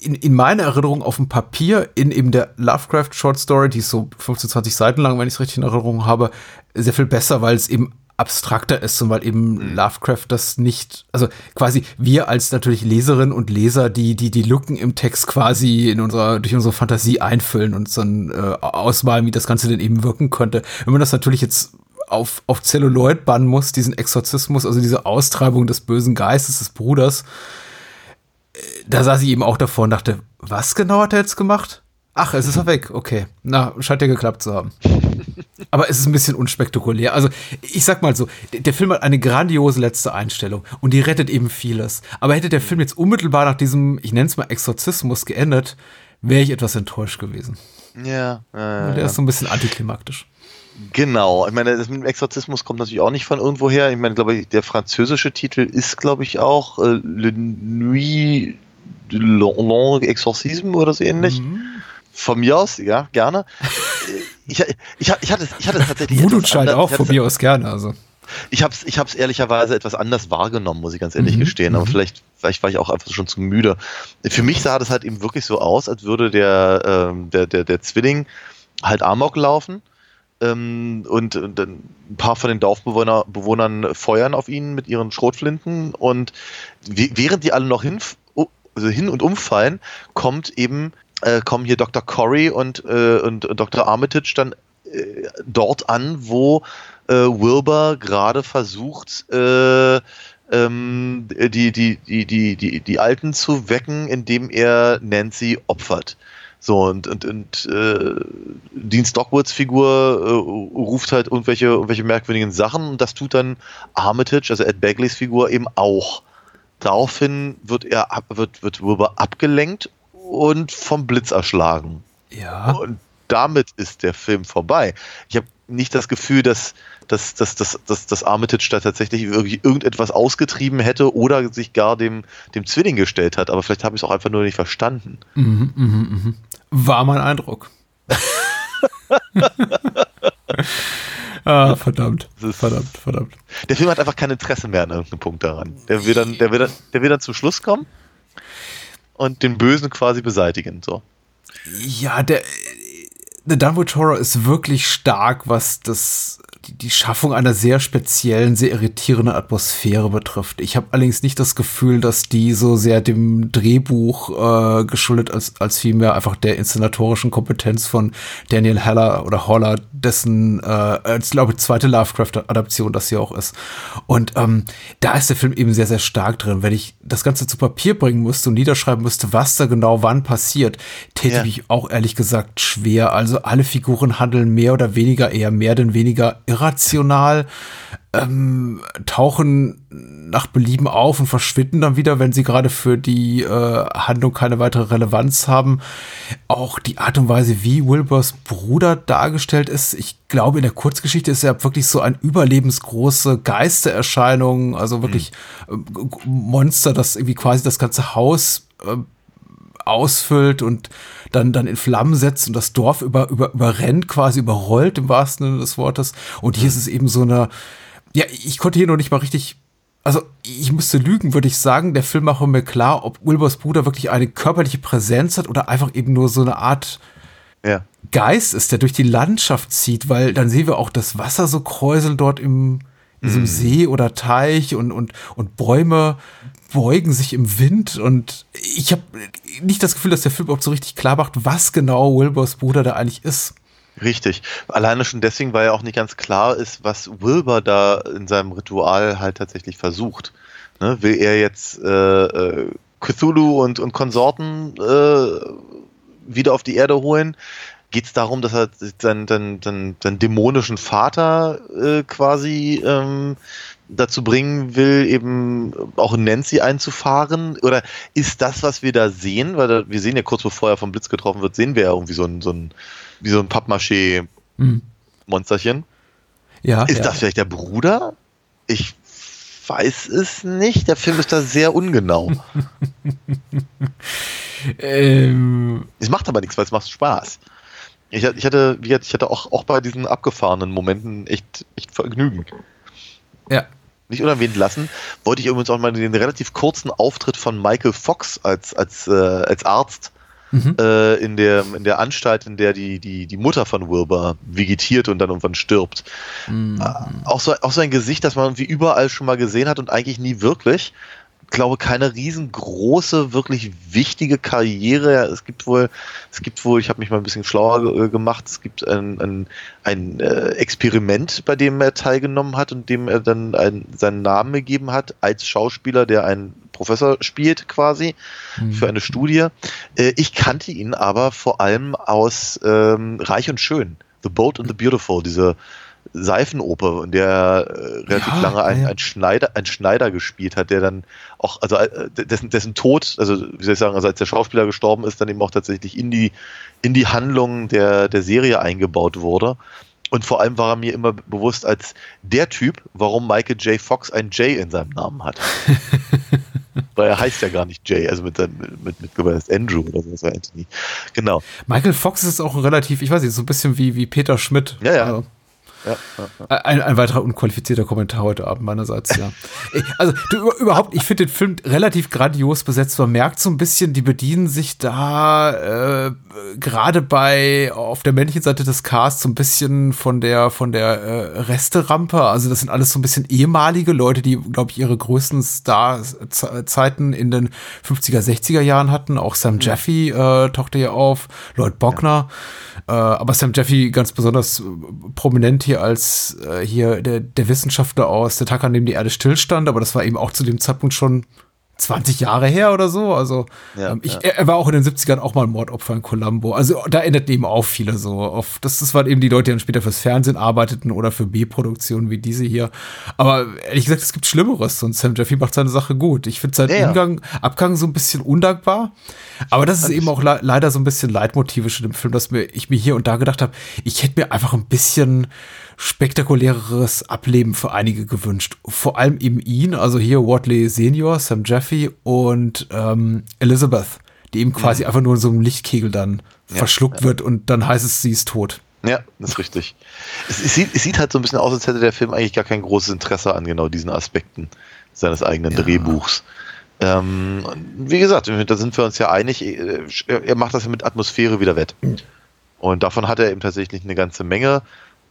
in, in meiner Erinnerung auf dem Papier, in eben der Lovecraft Short Story, die ist so 15, 20 Seiten lang, wenn ich es richtig in Erinnerung habe, sehr viel besser, weil es eben abstrakter ist und weil eben Lovecraft das nicht, also quasi wir als natürlich Leserinnen und Leser, die die die Lücken im Text quasi in unserer durch unsere Fantasie einfüllen und dann äh, ausmalen, wie das Ganze denn eben wirken könnte. Wenn man das natürlich jetzt auf, auf Zelluloid bannen muss, diesen Exorzismus, also diese Austreibung des bösen Geistes des Bruders, äh, da saß ich eben auch davor und dachte, was genau hat er jetzt gemacht? Ach, es ist er weg. Okay. Na, scheint ja geklappt zu haben. Aber es ist ein bisschen unspektakulär. Also, ich sag mal so, der Film hat eine grandiose letzte Einstellung und die rettet eben vieles. Aber hätte der Film jetzt unmittelbar nach diesem, ich nenne es mal Exorzismus geendet, wäre ich etwas enttäuscht gewesen. Ja, äh, Der ist so ein bisschen antiklimaktisch. Genau, ich meine, das mit dem Exorzismus kommt natürlich auch nicht von irgendwo her. Ich meine, glaube ich, der französische Titel ist, glaube ich, auch äh, Le Nuit de l'Exorcisme Exorcisme oder so ähnlich. Von mir aus, ja, gerne. Ich, ich, ich, hatte, ich hatte es tatsächlich. Voodoo etwas Child anders- auch von mir aus gerne. Also. Ich habe es ich hab's ehrlicherweise etwas anders wahrgenommen, muss ich ganz ehrlich gestehen. Aber vielleicht, vielleicht war ich auch einfach schon zu müde. Für mich sah das halt eben wirklich so aus, als würde der, ähm, der, der, der Zwilling halt Amok laufen. Ähm, und, und dann ein paar von den Dorfbewohner, Bewohnern feuern auf ihn mit ihren Schrotflinten. Und während die alle noch hin, also hin und umfallen, kommt eben, äh, kommen hier Dr. Corey und, äh, und, Dr. Armitage dann äh, dort an, wo äh, Wilbur gerade versucht, äh, ähm, die, die, die, die, die, die Alten zu wecken, indem er Nancy opfert. So, und, und, und äh, Dean Stockwoods Figur äh, ruft halt irgendwelche, irgendwelche merkwürdigen Sachen und das tut dann Armitage, also Ed Bagleys Figur, eben auch. Daraufhin wird er wird, wird Wilbur abgelenkt und vom Blitz erschlagen. Ja. Und damit ist der Film vorbei. Ich habe nicht das Gefühl, dass, dass, dass, dass, dass, dass Armitage da tatsächlich irgendetwas ausgetrieben hätte oder sich gar dem, dem Zwilling gestellt hat. Aber vielleicht habe ich es auch einfach nur nicht verstanden. Mhm, mhm, mhm. War mein Eindruck. ah, verdammt. Verdammt, verdammt. Der Film hat einfach kein Interesse mehr an irgendeinem Punkt daran. Der will dann, der will dann, der will dann zum Schluss kommen und den Bösen quasi beseitigen. So. Ja, der The Dunwich Horror ist wirklich stark, was das die, Schaffung einer sehr speziellen, sehr irritierenden Atmosphäre betrifft. Ich habe allerdings nicht das Gefühl, dass die so sehr dem Drehbuch äh, geschuldet als, als vielmehr einfach der inszenatorischen Kompetenz von Daniel Heller oder Holler, dessen, äh, als glaube ich, zweite Lovecraft-Adaption das hier auch ist. Und ähm, da ist der Film eben sehr, sehr stark drin. Wenn ich das Ganze zu Papier bringen müsste und niederschreiben müsste, was da genau wann passiert, täte Ja. mich auch ehrlich gesagt schwer. Also alle Figuren handeln mehr oder weniger, eher mehr denn weniger irrational, ähm, tauchen nach Belieben auf und verschwinden dann wieder, wenn sie gerade für die äh, Handlung keine weitere Relevanz haben. Auch die Art und Weise, wie Wilburs Bruder dargestellt ist, ich glaube, in der Kurzgeschichte ist er wirklich so ein überlebensgroße Geistererscheinung, also wirklich äh, Monster, das irgendwie quasi das ganze Haus äh, ausfüllt und dann, dann in Flammen setzt und das Dorf über, über, überrennt, quasi überrollt im wahrsten Sinne des Wortes. Und hier ist es eben so eine, ja, ich konnte hier noch nicht mal richtig, also ich müsste lügen, würde ich sagen, der Film macht mir klar, ob Wilburs Bruder wirklich eine körperliche Präsenz hat oder einfach eben nur so eine Art Ja. Geist ist, der durch die Landschaft zieht, weil dann sehen wir auch das Wasser so kräuseln dort im, in diesem See oder Teich und, und, und Bäume beugen sich im Wind und ich habe nicht das Gefühl, dass der Film überhaupt so richtig klar macht, was genau Wilburs Bruder da eigentlich ist. Richtig. Alleine schon deswegen, weil ja auch nicht ganz klar ist, was Wilbur da in seinem Ritual halt tatsächlich versucht. Ne? Will er jetzt äh, äh, Cthulhu und, und Konsorten äh, wieder auf die Erde holen? Geht es darum, dass er seinen, seinen, seinen, seinen dämonischen Vater äh, quasi ähm, dazu bringen will, eben auch Nancy einzufahren? Oder ist das, was wir da sehen, weil da, wir sehen ja kurz bevor er vom Blitz getroffen wird, sehen wir ja irgendwie so ein, so ein, wie so ein Pappmaché-Monsterchen. Ja, Ist ja. das vielleicht der Bruder? Ich weiß es nicht. Der Film ist da sehr ungenau. Ähm, es macht aber nichts, weil es macht Spaß. Ich, ich hatte, ich hatte auch, auch bei diesen abgefahrenen Momenten echt, echt Vergnügen. ja. Nicht unerwähnt lassen, wollte ich übrigens auch mal den relativ kurzen Auftritt von Michael Fox als, als, äh, als Arzt Mhm. äh, in, der, in der Anstalt, in der die, die, die Mutter von Wilbur vegetiert und dann irgendwann stirbt. Mhm. Äh, auch, so, auch so ein Gesicht, das man irgendwie überall schon mal gesehen hat und eigentlich nie wirklich. Ich glaube, keine riesengroße, wirklich wichtige Karriere. Es gibt wohl, es gibt wohl, ich habe mich mal ein bisschen schlauer ge- gemacht, es gibt ein, ein, ein äh, Experiment, bei dem er teilgenommen hat und dem er dann ein, seinen Namen gegeben hat, als Schauspieler, der einen Professor spielt quasi für eine Studie. Äh, ich kannte ihn aber vor allem aus ähm, Reich und Schön, The Boat and the Beautiful, diese Seifenoper, in der er äh, relativ Ja, lange ein, ja. ein, Schneider, ein Schneider gespielt hat, der dann auch, also äh, dessen, dessen Tod, also wie soll ich sagen, also als der Schauspieler gestorben ist, dann eben auch tatsächlich in die, in die Handlung der, der Serie eingebaut wurde. Und vor allem war er mir immer bewusst als der Typ, warum Michael J. Fox ein J in seinem Namen hat. Weil er heißt ja gar nicht Jay, also mit, seinem- mit, mit, mit Andrew oder so, Anthony. Genau. Michael Fox ist auch relativ, ich weiß nicht, so ein bisschen wie, wie Peter Schmidt. Ja, ja. Also, Ja, ja, ja. Ein, ein weiterer unqualifizierter Kommentar heute Abend meinerseits, ja. Also du, über- überhaupt, ich finde den Film relativ grandios besetzt. Man merkt so ein bisschen, die bedienen sich da äh, gerade bei auf der männlichen Seite des Casts so ein bisschen von der von der äh, Resterampe. Also das sind alles so ein bisschen ehemalige Leute, die, glaube ich, ihre größten Star-Zeiten in den 50er, 60er Jahren hatten. Auch Sam Jeffy äh, tauchte hier auf, Lloyd Bockner. Äh, aber Sam Jeffy ganz besonders äh, prominent hier als äh, hier der, der Wissenschaftler aus Der Tag, an dem die Erde stillstand, aber das war eben auch zu dem Zeitpunkt schon 20 Jahre her oder so. Also Ja, ähm, ich, ja. Er, war auch in den 70ern auch mal ein Mordopfer in Columbo. Also da erinnerten eben auch viele so auf. Das, das waren eben die Leute, die dann später fürs Fernsehen arbeiteten oder für B-Produktionen wie diese hier. Aber ehrlich gesagt, es gibt Schlimmeres und Sam Jeffy macht seine Sache gut. Ich finde seinen Ja, ja. Umgang, Abgang so ein bisschen undankbar. Aber das ist eben auch le leider so ein bisschen leitmotivisch in dem Film, dass mir, ich mir hier und da gedacht habe, ich hätte mir einfach ein bisschen spektakuläreres Ableben für einige gewünscht. Vor allem eben ihn, also hier Watley Senior, Sam Jeffy und ähm, Elizabeth, die eben quasi einfach nur in so einem Lichtkegel dann verschluckt wird und dann heißt es, sie ist tot. Ja, das ist richtig. Es, es, sieht, es sieht halt so ein bisschen aus, als hätte der Film eigentlich gar kein großes Interesse an genau diesen Aspekten seines eigenen Drehbuchs. Ähm, wie gesagt, da sind wir uns ja einig, äh, er macht das ja mit Atmosphäre wieder wett. Und davon hat er eben tatsächlich eine ganze Menge.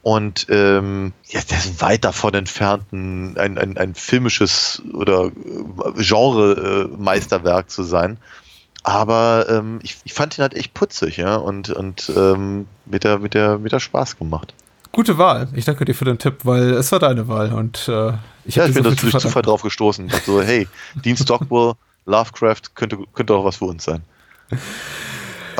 Und ähm, ja, der ist weit davon entfernt, ein, ein, ein, filmisches oder äh, Genre-Meisterwerk zu sein. Aber ähm, ich, ich fand ihn halt echt putzig, ja, und, und ähm, mit, der, mit, der, mit der Spaß gemacht. Gute Wahl. Ich danke dir für den Tipp, weil es war deine Wahl und äh, ich, ja, ich bin so durch Zufall drauf gestoßen. So, hey, Dean Stockwell, Lovecraft könnte, könnte auch was für uns sein.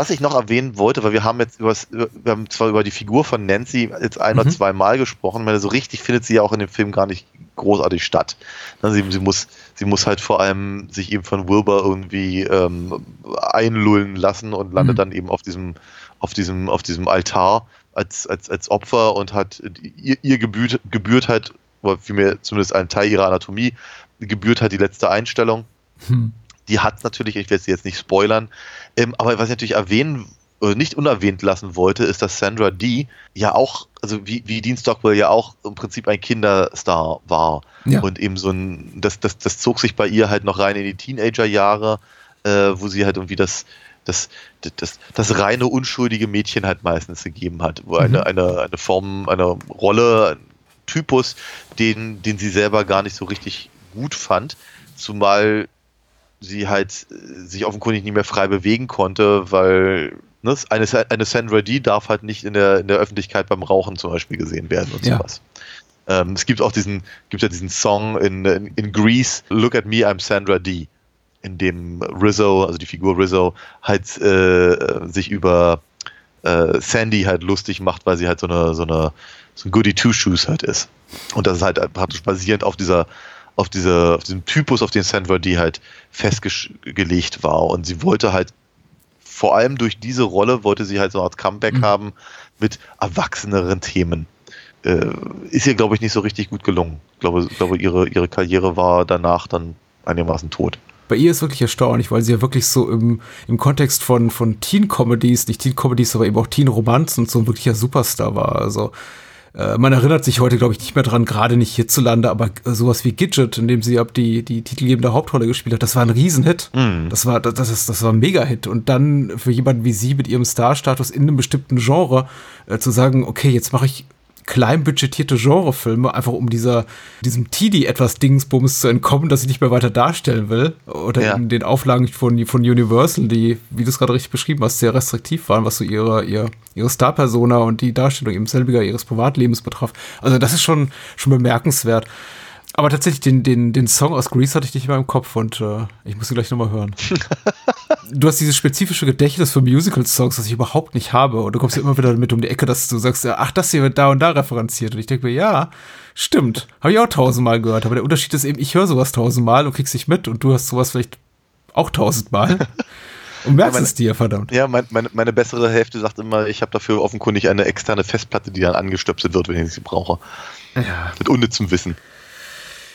Was ich noch erwähnen wollte, weil wir haben jetzt über, wir haben zwar über die Figur von Nancy jetzt ein mhm. oder zwei Mal gesprochen, weil so richtig findet sie ja auch in dem Film gar nicht großartig statt. Sie, sie, muss, sie muss halt vor allem sich eben von Wilbur irgendwie ähm, einlullen lassen und landet mhm. dann eben auf diesem, auf diesem, auf diesem Altar als, als, als Opfer und hat ihr, ihr gebührt, gebührt halt, oder vielmehr zumindest ein Teil ihrer Anatomie, gebührt halt die letzte Einstellung. Hm. Die hat natürlich, ich werde sie jetzt nicht spoilern, ähm, aber was ich natürlich erwähnen oder nicht unerwähnt lassen wollte, ist, dass Sandra Dee ja auch, also wie, wie Dean Stockwell ja auch im Prinzip ein Kinderstar war. Ja. Und eben so ein, das, das, das zog sich bei ihr halt noch rein in die Teenagerjahre, äh, wo sie halt irgendwie das, das, das, das reine unschuldige Mädchen halt meistens gegeben hat, wo eine, mhm. eine, eine Form, eine Rolle, ein Typus, den, den sie selber gar nicht so richtig gut fand, zumal sie halt äh, sich offenkundig nicht mehr frei bewegen konnte, weil ne, eine, eine Sandra Dee darf halt nicht in der, in der Öffentlichkeit beim Rauchen zum Beispiel gesehen werden und ja. sowas. Ähm, es gibt auch diesen, gibt ja diesen Song in, in, in Greece, Look at me, I'm Sandra Dee in dem Rizzo, also die Figur Rizzo, halt äh, sich über äh, Sandy halt lustig macht, weil sie halt so eine, so eine, so ein Goody Two-Shoes halt ist. Und das ist halt praktisch basierend auf dieser, auf diese, auf diesem Typus, auf den Sandra die halt festgelegt war. Und sie wollte halt vor allem durch diese Rolle wollte sie halt so eine Art Comeback mhm. haben mit erwachseneren Themen. Äh, ist ihr, glaube ich, nicht so richtig gut gelungen. Ich glaube, glaube ihre, ihre Karriere war danach dann einigermaßen tot bei ihr ist wirklich erstaunlich, weil sie ja wirklich so im, im Kontext von, von Teen-Comedies, nicht Teen-Comedies, aber eben auch Teen-Romanzen und so ein wirklicher Superstar war. Also äh, man erinnert sich heute, glaube ich, nicht mehr dran, gerade nicht hierzulande, aber sowas wie Gidget, in dem sie ab die, die titelgebende Hauptrolle gespielt hat, das war ein Riesenhit. Mhm. Das war, das, das, das war ein Mega-Hit. Und dann für jemanden wie sie mit ihrem Star-Status in einem bestimmten Genre äh, zu sagen, okay, jetzt mache ich kleinbudgetierte Genrefilme, einfach um dieser, diesem TD etwas Dingsbums zu entkommen, das ich nicht mehr weiter darstellen will. Oder ja. in den Auflagen von, von Universal, die, wie du es gerade richtig beschrieben hast, sehr restriktiv waren, was so ihre, ihre, ihre Star-Persona und die Darstellung eben selbiger ihres Privatlebens betraf. Also das ist schon, schon bemerkenswert. Aber tatsächlich, den, den, den Song aus Grease hatte ich nicht mehr im Kopf und äh, ich muss ihn gleich nochmal hören. du hast dieses spezifische Gedächtnis für Musical-Songs, das ich überhaupt nicht habe. Und du kommst ja immer wieder damit um die Ecke, dass du sagst, ach, das hier wird da und da referenziert. Und ich denke mir, ja, stimmt. Habe ich auch tausendmal gehört. Aber der Unterschied ist eben, ich höre sowas tausendmal und krieg's nicht mit und du hast sowas vielleicht auch tausendmal. Und merkst ja, meine, es dir, verdammt. Ja, mein, meine, meine bessere Hälfte sagt immer, ich habe dafür offenkundig eine externe Festplatte, die dann angestöpselt wird, wenn ich sie brauche. Ja. Mit unnützem Wissen.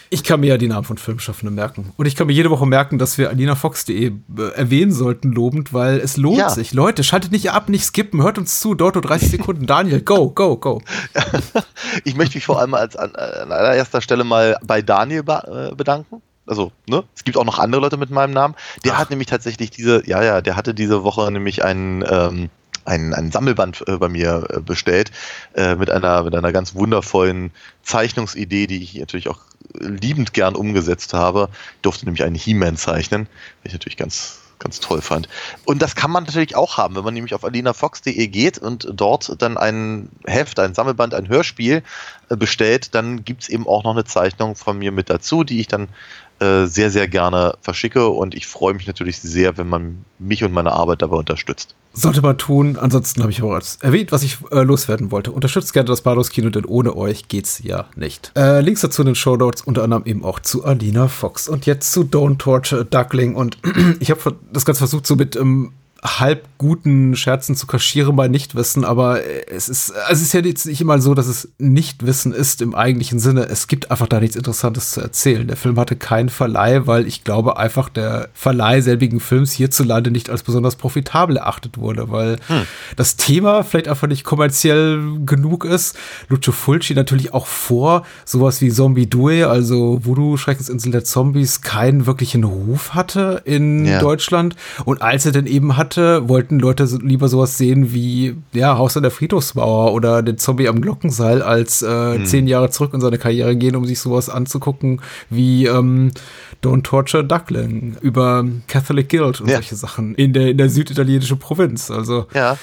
Ich kann mir ja die Namen von Filmschaffenden merken. Und ich kann mir jede Woche merken, dass wir alinafox.de äh, erwähnen sollten, lobend, weil es lohnt ja. sich. Leute, schaltet nicht ab, nicht skippen, hört uns zu. Dorto 30 Sekunden. Daniel, go, go, go. ich möchte mich vor allem als an, an allererster Stelle mal bei Daniel äh, bedanken. Also, ne? Es gibt auch noch andere Leute mit meinem Namen. Der Ach. hat nämlich tatsächlich diese, ja, ja, der hatte diese Woche nämlich einen, ähm, ein, ein Sammelband äh, bei mir äh, bestellt äh, mit einer mit einer ganz wundervollen Zeichnungsidee, die ich natürlich auch liebend gern umgesetzt habe. Ich durfte nämlich einen He-Man zeichnen, was ich natürlich ganz ganz toll fand. Und das kann man natürlich auch haben, wenn man nämlich auf alinafox.de geht und dort dann ein Heft, ein Sammelband, ein Hörspiel äh, bestellt, dann gibt es eben auch noch eine Zeichnung von mir mit dazu, die ich dann äh, sehr, sehr gerne verschicke und ich freue mich natürlich sehr, wenn man mich und meine Arbeit dabei unterstützt. Sollte man tun, ansonsten habe ich auch erwähnt, was ich äh, loswerden wollte. Unterstützt gerne das Bados Kino, denn ohne euch geht's ja nicht. Äh, Links dazu in den Show Notes, unter anderem eben auch zu Alina Fox und jetzt zu Don't Torture Duckling und ich habe das Ganze versucht so mit ähm, halb guten Scherzen zu kaschieren bei Nichtwissen, aber es ist, also es ist ja jetzt nicht immer so, dass es Nichtwissen ist im eigentlichen Sinne. Es gibt einfach da nichts Interessantes zu erzählen. Der Film hatte keinen Verleih, weil ich glaube einfach der Verleih selbigen Films hierzulande nicht als besonders profitabel erachtet wurde, weil hm. das Thema vielleicht einfach nicht kommerziell genug ist. Lucio Fulci natürlich auch vor sowas wie Zombie Due, also Voodoo, Schreckensinsel der Zombies, keinen wirklichen Ruf hatte in ja. Deutschland. Und als er denn eben hat, hatte, wollten Leute lieber sowas sehen wie, ja, Haus an der Friedhofsmauer oder den Zombie am Glockenseil, als äh, Hm. zehn Jahre zurück in seine Karriere gehen, um sich sowas anzugucken wie ähm, Don't Torture Duckling über Catholic Guild und Ja. solche Sachen in der, in der süditalienischen Provinz. Also Ja.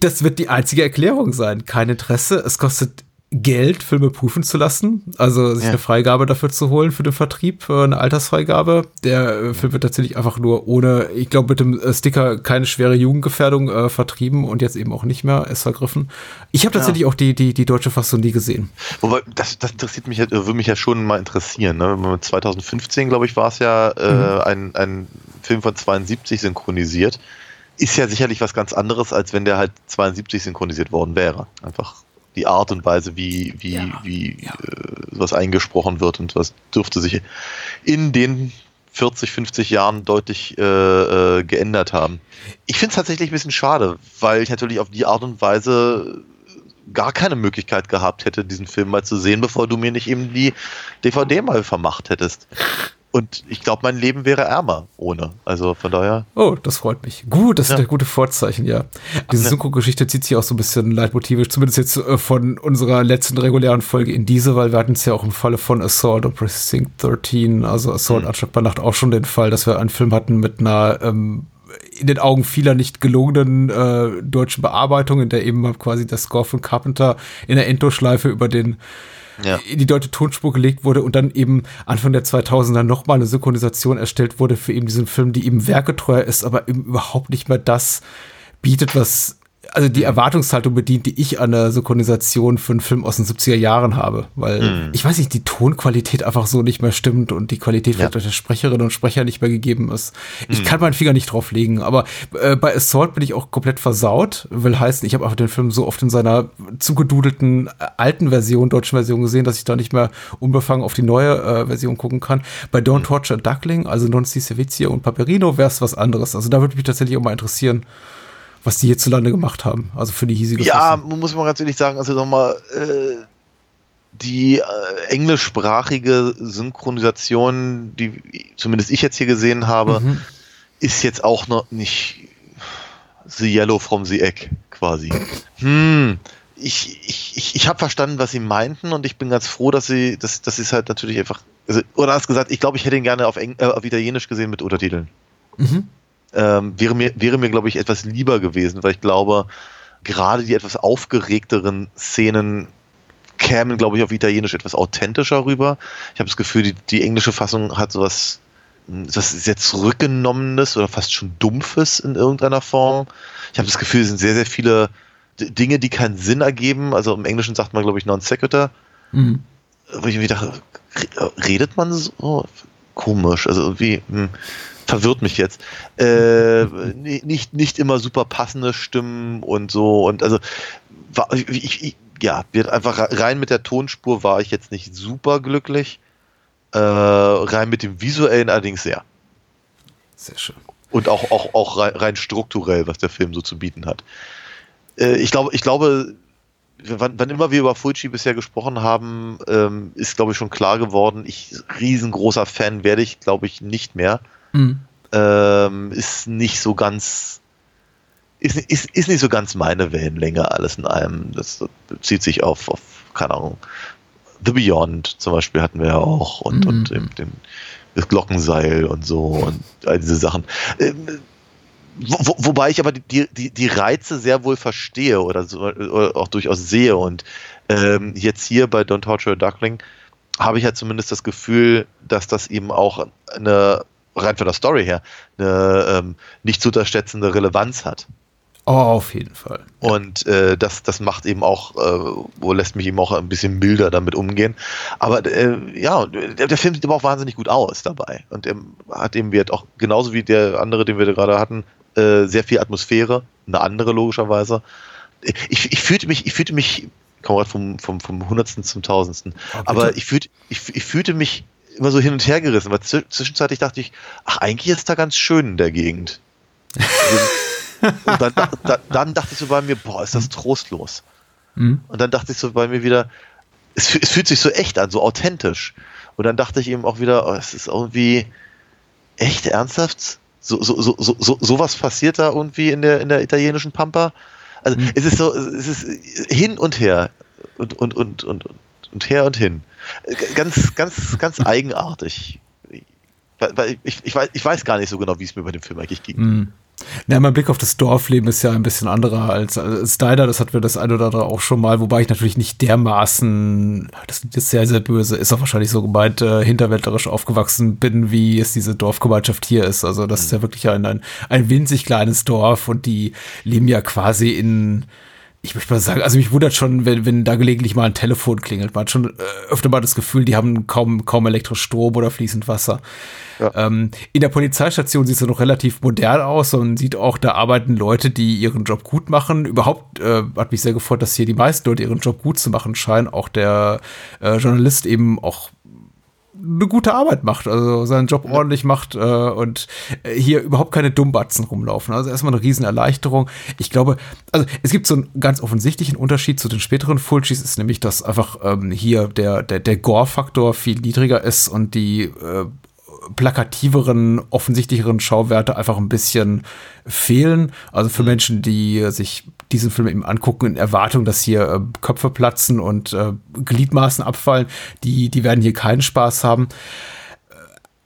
das wird die einzige Erklärung sein. Kein Interesse. Es kostet Geld, Filme prüfen zu lassen. Also sich Ja. eine Freigabe dafür zu holen für den Vertrieb, äh, eine Altersfreigabe. Der äh, Film wird tatsächlich einfach nur ohne, ich glaube mit dem äh, Sticker keine schwere Jugendgefährdung äh, vertrieben und jetzt eben auch nicht mehr ist vergriffen. Ich habe tatsächlich auch die, die, die deutsche Fassung nie gesehen. Wobei, das, das interessiert mich, ja- würde mich ja schon mal interessieren. Ne? 2015, glaube ich, war es ja äh, ein, ein Film von 72 synchronisiert. Ist ja sicherlich was ganz anderes, als wenn der halt 72 synchronisiert worden wäre. Einfach die Art und Weise, wie, wie, Ja, wie ja. Äh, was eingesprochen wird und was dürfte sich in den 40, 50 Jahren deutlich äh, äh, geändert haben. Ich finde es tatsächlich ein bisschen schade, weil ich natürlich auf die Art und Weise gar keine Möglichkeit gehabt hätte, diesen Film mal zu sehen, bevor du mir nicht eben die DVD mal vermacht hättest. Und ich glaube, mein Leben wäre ärmer ohne. Also von daher. Oh, das freut mich. Gut, das Ja. sind ja gute Vorzeichen, ja. Diese. Synchro-Geschichte zieht sich auch so ein bisschen leitmotivisch, zumindest jetzt äh, von unserer letzten regulären Folge in diese, weil wir hatten es ja auch im Falle von Assault und Precinct 13, also Assault Mhm. Anschlag bei Nacht auch schon den Fall, dass wir einen Film hatten mit einer ähm, in den Augen vieler nicht gelungenen äh, deutschen Bearbeitung, in der eben quasi der Score von Carpenter in der Endlosschleife über den Ja. in die deutsche Tonspur gelegt wurde und dann eben Anfang der 2000er nochmal eine Synchronisation erstellt wurde für eben diesen Film, die eben werketreuer ist, aber eben überhaupt nicht mehr das bietet, was also die Erwartungshaltung bedient, die ich an der Synchronisation für einen Film aus den 70er Jahren habe, weil Mhm. ich weiß nicht, die Tonqualität einfach so nicht mehr stimmt und die Qualität Ja. vielleicht durch der Sprecherinnen und Sprecher nicht mehr gegeben ist. Mhm. Ich kann meinen Finger nicht drauf legen, aber äh, bei Assault bin ich auch komplett versaut, will heißen, ich habe einfach den Film so oft in seiner zugedudelten äh, alten Version, deutschen Version gesehen, dass ich da nicht mehr unbefangen auf die neue äh, Version gucken kann. Bei Mhm. Don't Torture Duckling, also Non Si Servizio und Paperino wäre es was anderes. Also da würde mich tatsächlich auch mal interessieren, was die hierzulande gemacht haben. Also für die hiesige Ja, Fassung. muss man ganz ehrlich sagen, also nochmal, äh, die äh, englischsprachige Synchronisation, die zumindest ich jetzt hier gesehen habe, Mhm. ist jetzt auch noch nicht The Yellow from the Egg quasi. Hm. Ich, ich, ich, ich habe verstanden, was sie meinten und ich bin ganz froh, dass sie, dass, dass sie es halt natürlich einfach. Also, oder hast gesagt, ich glaube, ich hätte ihn gerne auf, Eng, äh, auf Italienisch gesehen mit Untertiteln. Mhm. Ähm, wäre mir, wäre mir, glaube ich, etwas lieber gewesen, weil ich glaube, gerade die etwas aufgeregteren Szenen kämen, glaube ich, auf Italienisch etwas authentischer rüber. Ich habe das Gefühl, die, die englische Fassung hat sowas, das sehr zurückgenommenes oder fast schon dumpfes in irgendeiner Form. Ich habe das Gefühl, es sind sehr, sehr viele Dinge, die keinen Sinn ergeben. Also im Englischen sagt man, glaube ich, non sequitur. Mhm. Wo ich mir dachte, re- redet man so? Komisch. Also irgendwie hm, verwirrt mich jetzt. Äh, ni- nicht, nicht immer super passende Stimmen und so. Und also, war, ich, ich, ja, wird einfach rein mit der Tonspur war ich jetzt nicht super glücklich. Äh, rein mit dem visuellen allerdings sehr. Sehr schön. Und auch, auch, auch rein, rein strukturell, was der Film so zu bieten hat. Äh, ich glaube, ich glaube, wann, wann immer wir über Fulci bisher gesprochen haben, ähm, ist, glaube ich, schon klar geworden, ich riesengroßer Fan werde ich, glaube ich, nicht mehr. Mhm. Ähm, ist nicht so ganz, ist, ist, ist nicht so ganz meine Wellenlänge alles in allem. Das bezieht sich auf, auf keine Ahnung, The Beyond zum Beispiel hatten wir ja auch und, Mhm. und den, den, das Glockenseil und so und all diese Sachen. Ähm, wo, wo, wobei ich aber die, die, die Reize sehr wohl verstehe oder, so, oder auch durchaus sehe. Und ähm, jetzt hier bei Don't Torture a Duckling habe ich ja zumindest das Gefühl, dass das eben auch eine, rein von der Story her, eine ähm, nicht zu unterschätzende Relevanz hat. Oh, auf jeden Fall. Und äh, das, das macht eben auch, äh, wo lässt mich eben auch ein bisschen milder damit umgehen. Aber äh, ja, der, der Film sieht aber auch wahnsinnig gut aus dabei. Und er hat eben wird auch, genauso wie der andere, den wir da gerade hatten, äh, sehr viel Atmosphäre, eine andere logischerweise. Ich, ich fühlte mich, ich fühlte mich, gerade vom, vom, vom Hundertsten zum Tausendsten, Oh, aber ich fühlte, ich, ich fühlte mich immer so hin und her gerissen, weil zw- zwischenzeitlich dachte ich, ach, eigentlich ist da ganz schön in der Gegend. Und dann, da, dann dachte ich so bei mir, boah, ist das trostlos. Mhm. Und dann dachte ich so bei mir wieder, es, es fühlt sich so echt an, so authentisch. Und dann dachte ich eben auch wieder, oh, es ist irgendwie echt ernsthaft so, so, so, so, so, sowas passiert da irgendwie in der, in der italienischen Pampa. Also Mhm. es ist so, es ist hin und her und, und, und, und, und her und hin. Äh, Ganz, ganz, ganz eigenartig. Weil, ich, ich, weiß, ich weiß gar nicht so genau, wie es mir bei dem Film eigentlich ging. Mhm. Na, mein Blick auf das Dorfleben ist ja ein bisschen anderer als, als deiner. Das hatten wir das ein oder andere auch schon mal, wobei ich natürlich nicht dermaßen, das ist jetzt sehr, sehr böse, ist auch wahrscheinlich so gemeint, äh, hinterwäldlerisch aufgewachsen bin, wie es diese Dorfgemeinschaft hier ist. Also das ist ja wirklich ein, ein, ein winzig kleines Dorf und die leben ja quasi in, ich möchte mal sagen, also mich wundert schon, wenn, wenn da gelegentlich mal ein Telefon klingelt. Man hat schon äh, öfter mal das Gefühl, die haben kaum, kaum elektrisch Strom oder fließend Wasser. Ähm, in der Polizeistation sieht es noch relativ modern aus und sieht auch, da arbeiten Leute, die ihren Job gut machen. Überhaupt äh, hat mich sehr gefreut, dass hier die meisten Leute ihren Job gut zu machen scheinen. Auch der äh, Journalist eben auch eine gute Arbeit macht, also seinen Job ordentlich macht äh, und äh, hier überhaupt keine Dummbatzen rumlaufen. Also erstmal eine Riesenerleichterung. Ich glaube, also es gibt so einen ganz offensichtlichen Unterschied zu den späteren Fulcis, ist nämlich, dass einfach ähm, hier der, der, der Gore-Faktor viel niedriger ist und die äh, plakativeren, offensichtlicheren Schauwerte einfach ein bisschen fehlen. Also für Menschen, die sich diesen Film eben angucken in Erwartung, dass hier äh, Köpfe platzen und äh, Gliedmaßen abfallen, die, die werden hier keinen Spaß haben.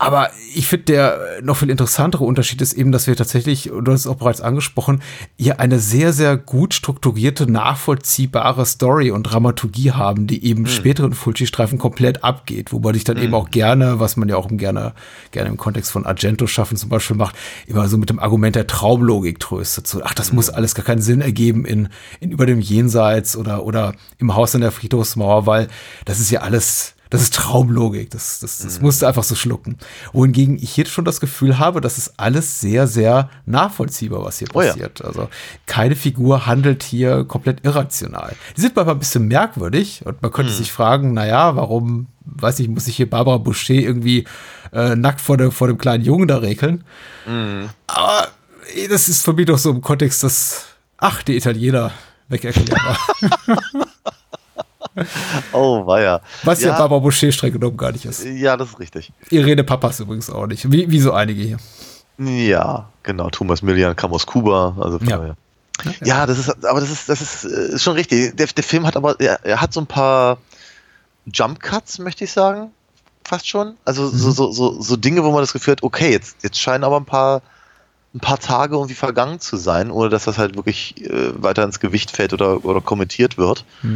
Aber ich finde, der noch viel interessantere Unterschied ist eben, dass wir tatsächlich, du hast es auch bereits angesprochen, hier eine sehr, sehr gut strukturierte, nachvollziehbare Story und Dramaturgie haben, die eben späteren Fulci-Streifen komplett abgeht. Wobei ich dann eben auch gerne, was man ja auch gerne, gerne im Kontext von Argento schaffen zum Beispiel macht, immer so mit dem Argument der Traumlogik tröstet. So, ach, das muss alles gar keinen Sinn ergeben in, in über dem Jenseits oder, oder im Haus an der Friedhofsmauer, weil das ist ja alles, das ist Traumlogik. Das, das, das musst du einfach so schlucken. Wohingegen ich jetzt schon das Gefühl habe, das ist alles sehr, sehr nachvollziehbar, was hier Oh ja. passiert. Also keine Figur handelt hier komplett irrational. Die sind manchmal ein bisschen merkwürdig und man könnte sich fragen, naja, warum, weiß ich, muss ich hier Barbara Boucher irgendwie äh, nackt vor, dem vor dem kleinen Jungen da regeln? Aber eh, das ist für mich doch so im Kontext, dass, ach, die Italiener wegerklärbar. Oh, weia. Was ja, ja, Barbara Boucher streng genommen gar nicht ist. ja, das ist richtig. Irene Papas übrigens auch nicht. Wie, wie so einige hier. Ja, genau. Thomas Millian kam aus Kuba. Also Ja. daher. Ja, das ist, aber das ist, das ist, äh, ist schon richtig. Der, der Film hat aber, er, er hat so ein paar Jump Cuts, möchte ich sagen. Fast schon. Also so, so, so, so Dinge, wo man das Gefühl hat, okay, jetzt, jetzt scheinen aber ein paar, ein paar Tage irgendwie vergangen zu sein, ohne dass das halt wirklich äh, weiter ins Gewicht fällt oder, oder kommentiert wird. So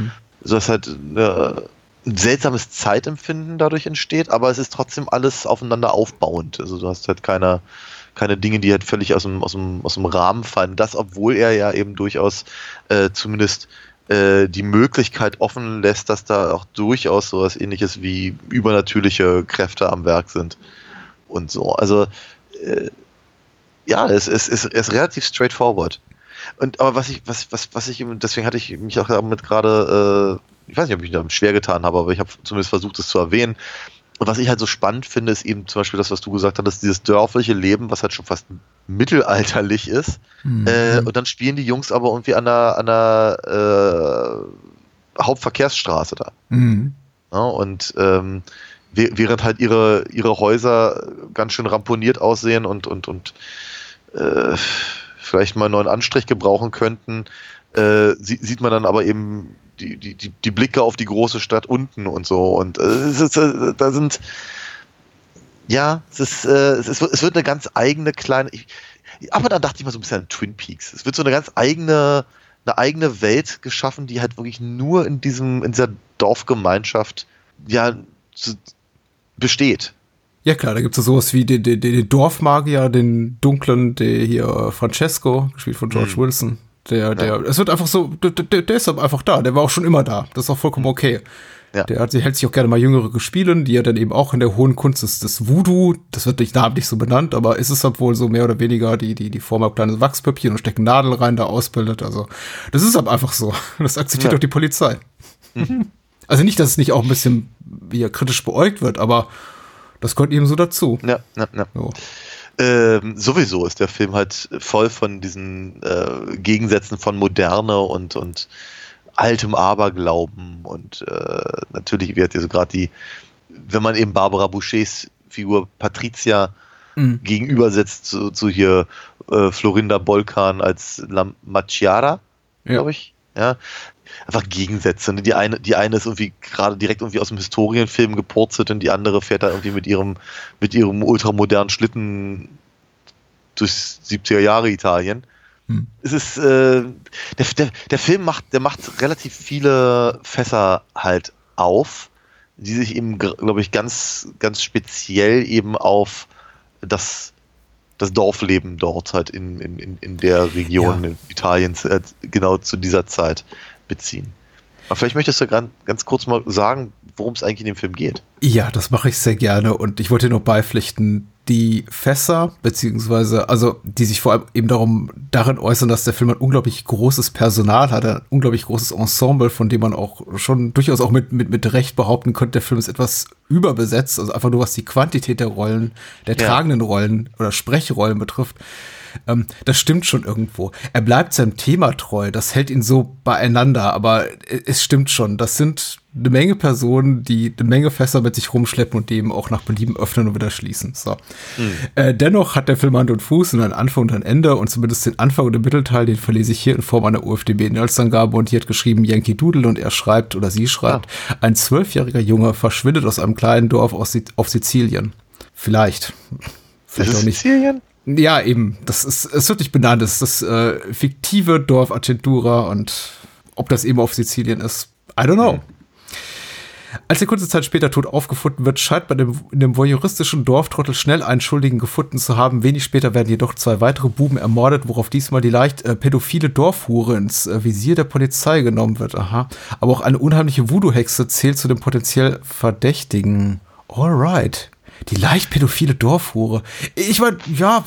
dass halt äh, ein seltsames Zeitempfinden dadurch entsteht, aber es ist trotzdem alles aufeinander aufbauend. Also du hast halt keine, keine Dinge, die halt völlig aus dem, aus dem, aus dem Rahmen fallen. Das, obwohl er ja eben durchaus äh, zumindest äh, die Möglichkeit offen lässt, dass da auch durchaus sowas ähnliches wie übernatürliche Kräfte am Werk sind. Und so. Also äh, ja, es, es, es, es ist relativ straightforward. Und aber was ich, was, was, was ich, eben- deswegen hatte ich mich auch damit gerade, äh, ich weiß nicht, ob ich mich damit schwer getan habe, aber ich habe zumindest versucht, es zu erwähnen. Und was ich halt so spannend finde, ist eben zum Beispiel das, was du gesagt hattest, dieses dörfliche Leben, was halt schon fast mittelalterlich ist. Äh, und dann spielen die Jungs aber irgendwie an der, an der äh, Hauptverkehrsstraße da. Mhm. Ja, und ähm, wäh- während halt ihre, ihre Häuser ganz schön ramponiert aussehen und, und, und äh, vielleicht mal einen neuen Anstrich gebrauchen könnten, äh, sie, sieht man dann aber eben die, die, die, Blicke auf die große Stadt unten und so. Und äh, äh, da sind ja, es ist, äh, es, ist, es wird eine ganz eigene kleine. Ich, aber dann dachte ich mal so ein bisschen an Twin Peaks. Es wird so eine ganz eigene, eine eigene Welt geschaffen, die halt wirklich nur in diesem, in dieser Dorfgemeinschaft ja besteht. Ja klar, da gibt es sowas wie den, den, den Dorfmagier, den dunklen, der hier äh, Francesco, gespielt von George Wilson. Der, der, es wird einfach so, der, der, der ist einfach da, der war auch schon immer da. Das ist auch vollkommen okay. Ja. Der hat, hält sich auch gerne mal jüngere gespielen, die ja dann eben auch in der hohen Kunst des, des Voodoo, das wird nicht namentlich so benannt, aber ist es halt wohl so mehr oder weniger die, die, die Form ab kleines Wachspöppchen und stecken Nadel rein, da ausbildet. Also, das ist halt einfach so. Das akzeptiert Ja. auch die Polizei. Also nicht, dass es nicht auch ein bisschen wie kritisch beäugt wird, aber das gehört eben so dazu. Ja, ja, ja. So. Ähm, sowieso ist der Film halt voll von diesen äh, Gegensätzen von Moderne und, und altem Aberglauben und äh, natürlich wird ja so gerade die, wenn man eben Barbara Bouchers Figur Patricia mhm. gegenübersetzt zu, zu hier äh, Florinda Bolkan als La Macchiara, ja. glaube ich. Ja, einfach Gegensätze. Ne? Die eine, die eine ist irgendwie gerade direkt irgendwie aus dem Historienfilm gepurzelt und die andere fährt da irgendwie mit ihrem, mit ihrem ultramodernen Schlitten durchs 70er Jahre Italien. Hm. Es ist, äh, der, der, der Film macht, der macht relativ viele Fässer halt auf, die sich eben, glaube ich, ganz, ganz speziell eben auf das, das Dorfleben dort halt in, in, in der Region ja. Italiens äh, genau zu dieser Zeit beziehen. Aber vielleicht möchtest du ganz, ganz kurz mal sagen, worum es eigentlich in dem Film geht. Ja, das mache ich sehr gerne und ich wollte nur beipflichten, die Fässer, beziehungsweise, also die sich vor allem eben darum, darin äußern, dass der Film ein unglaublich großes Personal hat, ein unglaublich großes Ensemble, von dem man auch schon durchaus auch mit, mit, mit Recht behaupten könnte, der Film ist etwas überbesetzt, also einfach nur was die Quantität der Rollen, der ja. tragenden Rollen oder Sprechrollen betrifft. Ähm, das stimmt schon irgendwo. Er bleibt seinem Thema treu, das hält ihn so beieinander, aber es stimmt schon. Das sind eine Menge Personen, die eine Menge Fässer mit sich rumschleppen und die eben auch nach Belieben öffnen und wieder schließen. So. Mhm. Äh, dennoch hat der Film Hand und Fuß und einen Anfang und ein Ende und zumindest den Anfang und den Mittelteil, den verlese ich hier in Form einer UFDB-Inhaltsangabe und die hat geschrieben Yankee Doodle und er schreibt oder sie schreibt, ah. ein zwölfjähriger Junge verschwindet aus einem kleinen Dorf aus, auf Sizilien. Vielleicht. Vielleicht auch nicht. Sizilien? Ja, eben. Das ist, es wird nicht benannt. Das ist das äh, fiktive Dorf Argentura und ob das eben auf Sizilien ist, I don't know. Als er kurze Zeit später tot aufgefunden wird, scheint dem, in dem voyeuristischen Dorftrottel schnell einen Schuldigen gefunden zu haben. Wenig später werden jedoch zwei weitere Buben ermordet, worauf diesmal die leicht äh, pädophile Dorfhure ins äh, Visier der Polizei genommen wird. Aha. Aber auch eine unheimliche Voodoo-Hexe zählt zu den potenziell Verdächtigen. Alright. Die leicht pädophile Dorfhure. Ich meine, ja,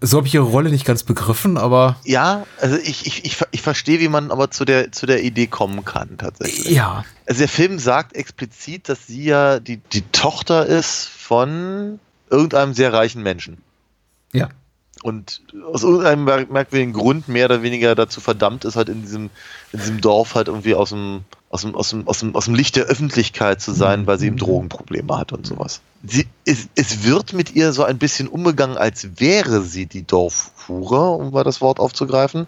so habe ich ihre Rolle nicht ganz begriffen, aber. Ja, also ich, ich, ich, ich verstehe, wie man aber zu der, zu der Idee kommen kann, tatsächlich. Ja. Also der Film sagt explizit, dass sie ja die, die Tochter ist von irgendeinem sehr reichen Menschen. Ja. Und aus irgendeinem merkwürdigen Grund mehr oder weniger dazu verdammt ist, halt in diesem, in diesem Dorf halt irgendwie aus dem, aus dem, aus dem, aus dem, aus dem Licht der Öffentlichkeit zu sein, weil sie eben Drogenprobleme hat und sowas. Sie, es, es wird mit ihr so ein bisschen umgegangen, als wäre sie die Dorfhure, um mal das Wort aufzugreifen.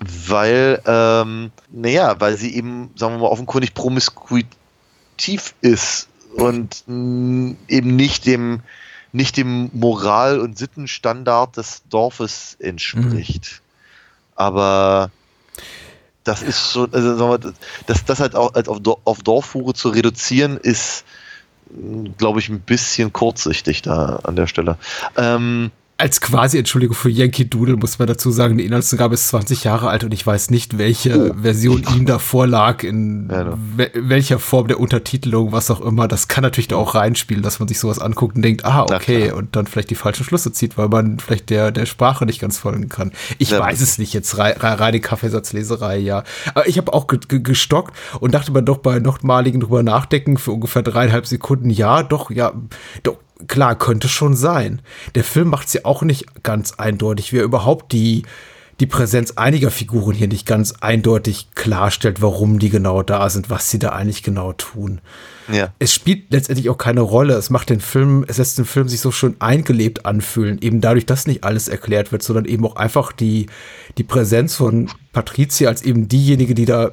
Weil, ähm, naja, weil sie eben, sagen wir mal, offenkundig promiskuitiv ist und mh, eben nicht dem, nicht dem Moral- und Sittenstandard des Dorfes entspricht. Mhm. Aber das ist schon, also sagen wir, das, das halt auch als auf, auf Dorffuhre zu reduzieren, ist, glaube ich, ein bisschen kurzsichtig da an der Stelle. Ähm, als quasi Entschuldigung für Yankee Doodle muss man dazu sagen, die Inhaltsangabe ist 20 Jahre alt und ich weiß nicht, welche oh. Version ihm davor lag, in ja, we welcher Form der Untertitelung, was auch immer. Das kann natürlich da auch reinspielen, dass man sich sowas anguckt und denkt, ah, okay, und dann vielleicht die falschen Schlüsse zieht, weil man vielleicht der, der Sprache nicht ganz folgen kann. Ich ja. weiß es nicht jetzt, rein, reine Kaffeesatzleserei, ja. Aber ich habe auch gestockt und dachte mir doch bei nochmaligen drüber nachdenken für ungefähr dreieinhalb Sekunden, ja, doch, ja, doch, klar, könnte schon sein. Der Film macht sie auch nicht ganz eindeutig, wie er überhaupt die, die Präsenz einiger Figuren hier nicht ganz eindeutig klarstellt, warum die genau da sind, was sie da eigentlich genau tun. Ja. Es spielt letztendlich auch keine Rolle. Es macht den Film, es lässt den Film sich so schön eingelebt anfühlen, eben dadurch, dass nicht alles erklärt wird, sondern eben auch einfach die, die Präsenz von Patricia als eben diejenige, die da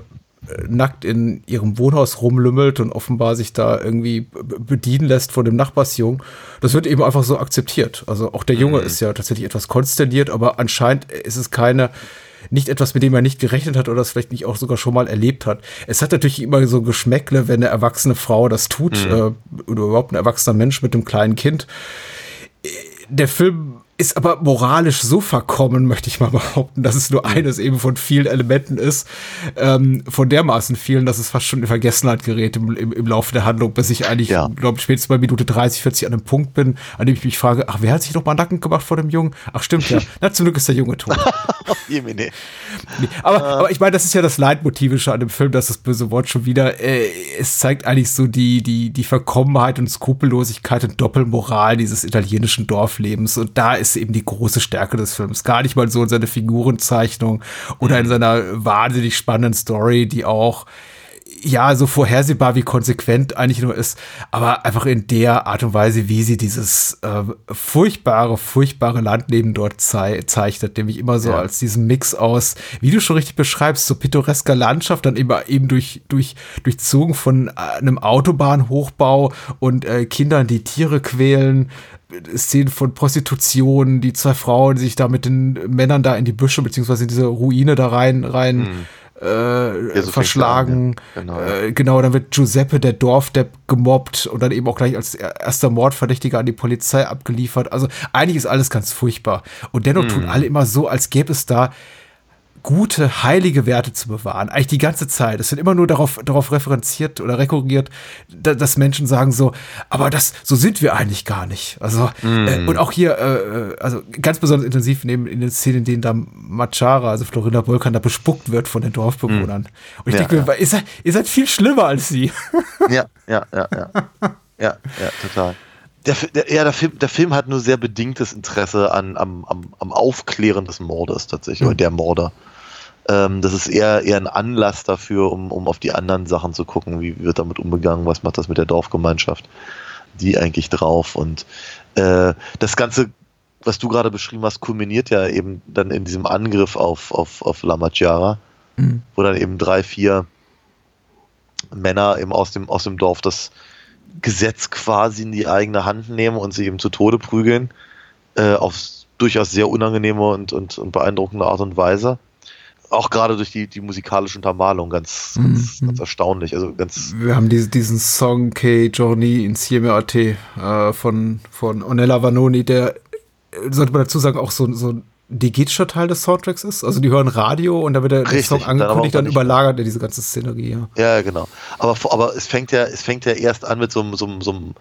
nackt in ihrem Wohnhaus rumlümmelt und offenbar sich da irgendwie bedienen lässt von dem Nachbarsjungen. Das wird eben einfach so akzeptiert. Also auch der Junge mhm. ist ja tatsächlich etwas konsterniert, aber anscheinend ist es keine, nicht etwas, mit dem er nicht gerechnet hat oder das vielleicht nicht auch sogar schon mal erlebt hat. Es hat natürlich immer so Geschmäckle, wenn eine erwachsene Frau das tut, mhm. äh, oder überhaupt ein erwachsener Mensch mit einem kleinen Kind. Der Film ist aber moralisch so verkommen, möchte ich mal behaupten, dass es nur eines eben von vielen Elementen ist, ähm, von dermaßen vielen, dass es fast schon in Vergessenheit gerät im, im, im Laufe der Handlung, bis ich eigentlich, ja. glaube ich, spätestens bei Minute 30, 40 an einem Punkt bin, an dem ich mich frage, ach, wer hat sich noch mal nacken gemacht vor dem Jungen? Ach, stimmt ja. Na, zum Glück ist der Junge tot. nee. aber, uh. aber ich meine, das ist ja das Leitmotivische an dem Film, dass das böse Wort schon wieder, äh, es zeigt eigentlich so die, die, die Verkommenheit und Skrupellosigkeit und Doppelmoral dieses italienischen Dorflebens und da ist ist eben die große Stärke des Films. Gar nicht mal so in seiner Figurenzeichnung oder in seiner wahnsinnig spannenden Story, die auch ja, so vorhersehbar wie konsequent eigentlich nur ist, aber einfach in der Art und Weise, wie sie dieses äh, furchtbare, furchtbare Landleben dort zei zeichnet, nämlich immer so Ja. als diesen Mix aus, wie du schon richtig beschreibst, so pittoresker Landschaft, dann immer eben durch, durch, durchzogen von äh, einem Autobahnhochbau und äh, Kindern, die Tiere quälen, Szenen von Prostitution, die zwei Frauen sich da mit den Männern da in die Büsche beziehungsweise in diese Ruine da rein rein äh, verschlagen. ja. Genau, äh, genau, dann wird Giuseppe, der Dorfdepp, gemobbt und dann eben auch gleich als er- erster Mordverdächtiger an die Polizei abgeliefert. Also eigentlich ist alles ganz furchtbar. Und dennoch Mhm. tun alle immer so, als gäbe es da gute, heilige Werte zu bewahren. Eigentlich die ganze Zeit. Es wird immer nur darauf, darauf referenziert oder rekurriert, da, dass Menschen sagen so, aber das, so sind wir eigentlich gar nicht. Also, äh, und auch hier, äh, äh, also ganz besonders intensiv neben in den Szenen, in denen da Machara, also Florinda Bolkan, da bespuckt wird von den Dorfbewohnern. Und ich Ja, denke mir, ihr seid, ihr seid viel schlimmer als sie. Ja, ja, ja, ja. Ja, ja, total. Der, der, ja, der, Film, der Film hat nur sehr bedingtes Interesse an, am, am, am Aufklären des Mordes tatsächlich, oder der Morde. Ähm, das ist eher, eher ein Anlass dafür, um, um auf die anderen Sachen zu gucken, wie wird damit umgegangen, was macht das mit der Dorfgemeinschaft, die eigentlich drauf. Und äh, das Ganze, was du gerade beschrieben hast, kulminiert ja eben dann in diesem Angriff auf, auf, auf La Maggiara, wo dann eben drei, vier Männer eben aus dem, aus dem Dorf das Gesetz quasi in die eigene Hand nehmen und sie eben zu Tode prügeln. Äh, auf durchaus sehr unangenehme und, und, und beeindruckende Art und Weise. Auch gerade durch die, die musikalische Untermalung ganz, ganz, ganz erstaunlich. Also ganz, Wir haben diese, diesen Song Che Journey Insieme a te äh, von, von Onella Vanoni, der, äh, sollte man dazu sagen, auch so, so ein digetischer Teil des Soundtracks ist. Also die hören Radio und da wird der, Richtig, Song dann angekündigt, dann nicht- überlagert er diese ganze Szenerie. Ja. ja, genau. Aber, aber es fängt ja, es fängt ja erst an mit so einem, so einem, so einem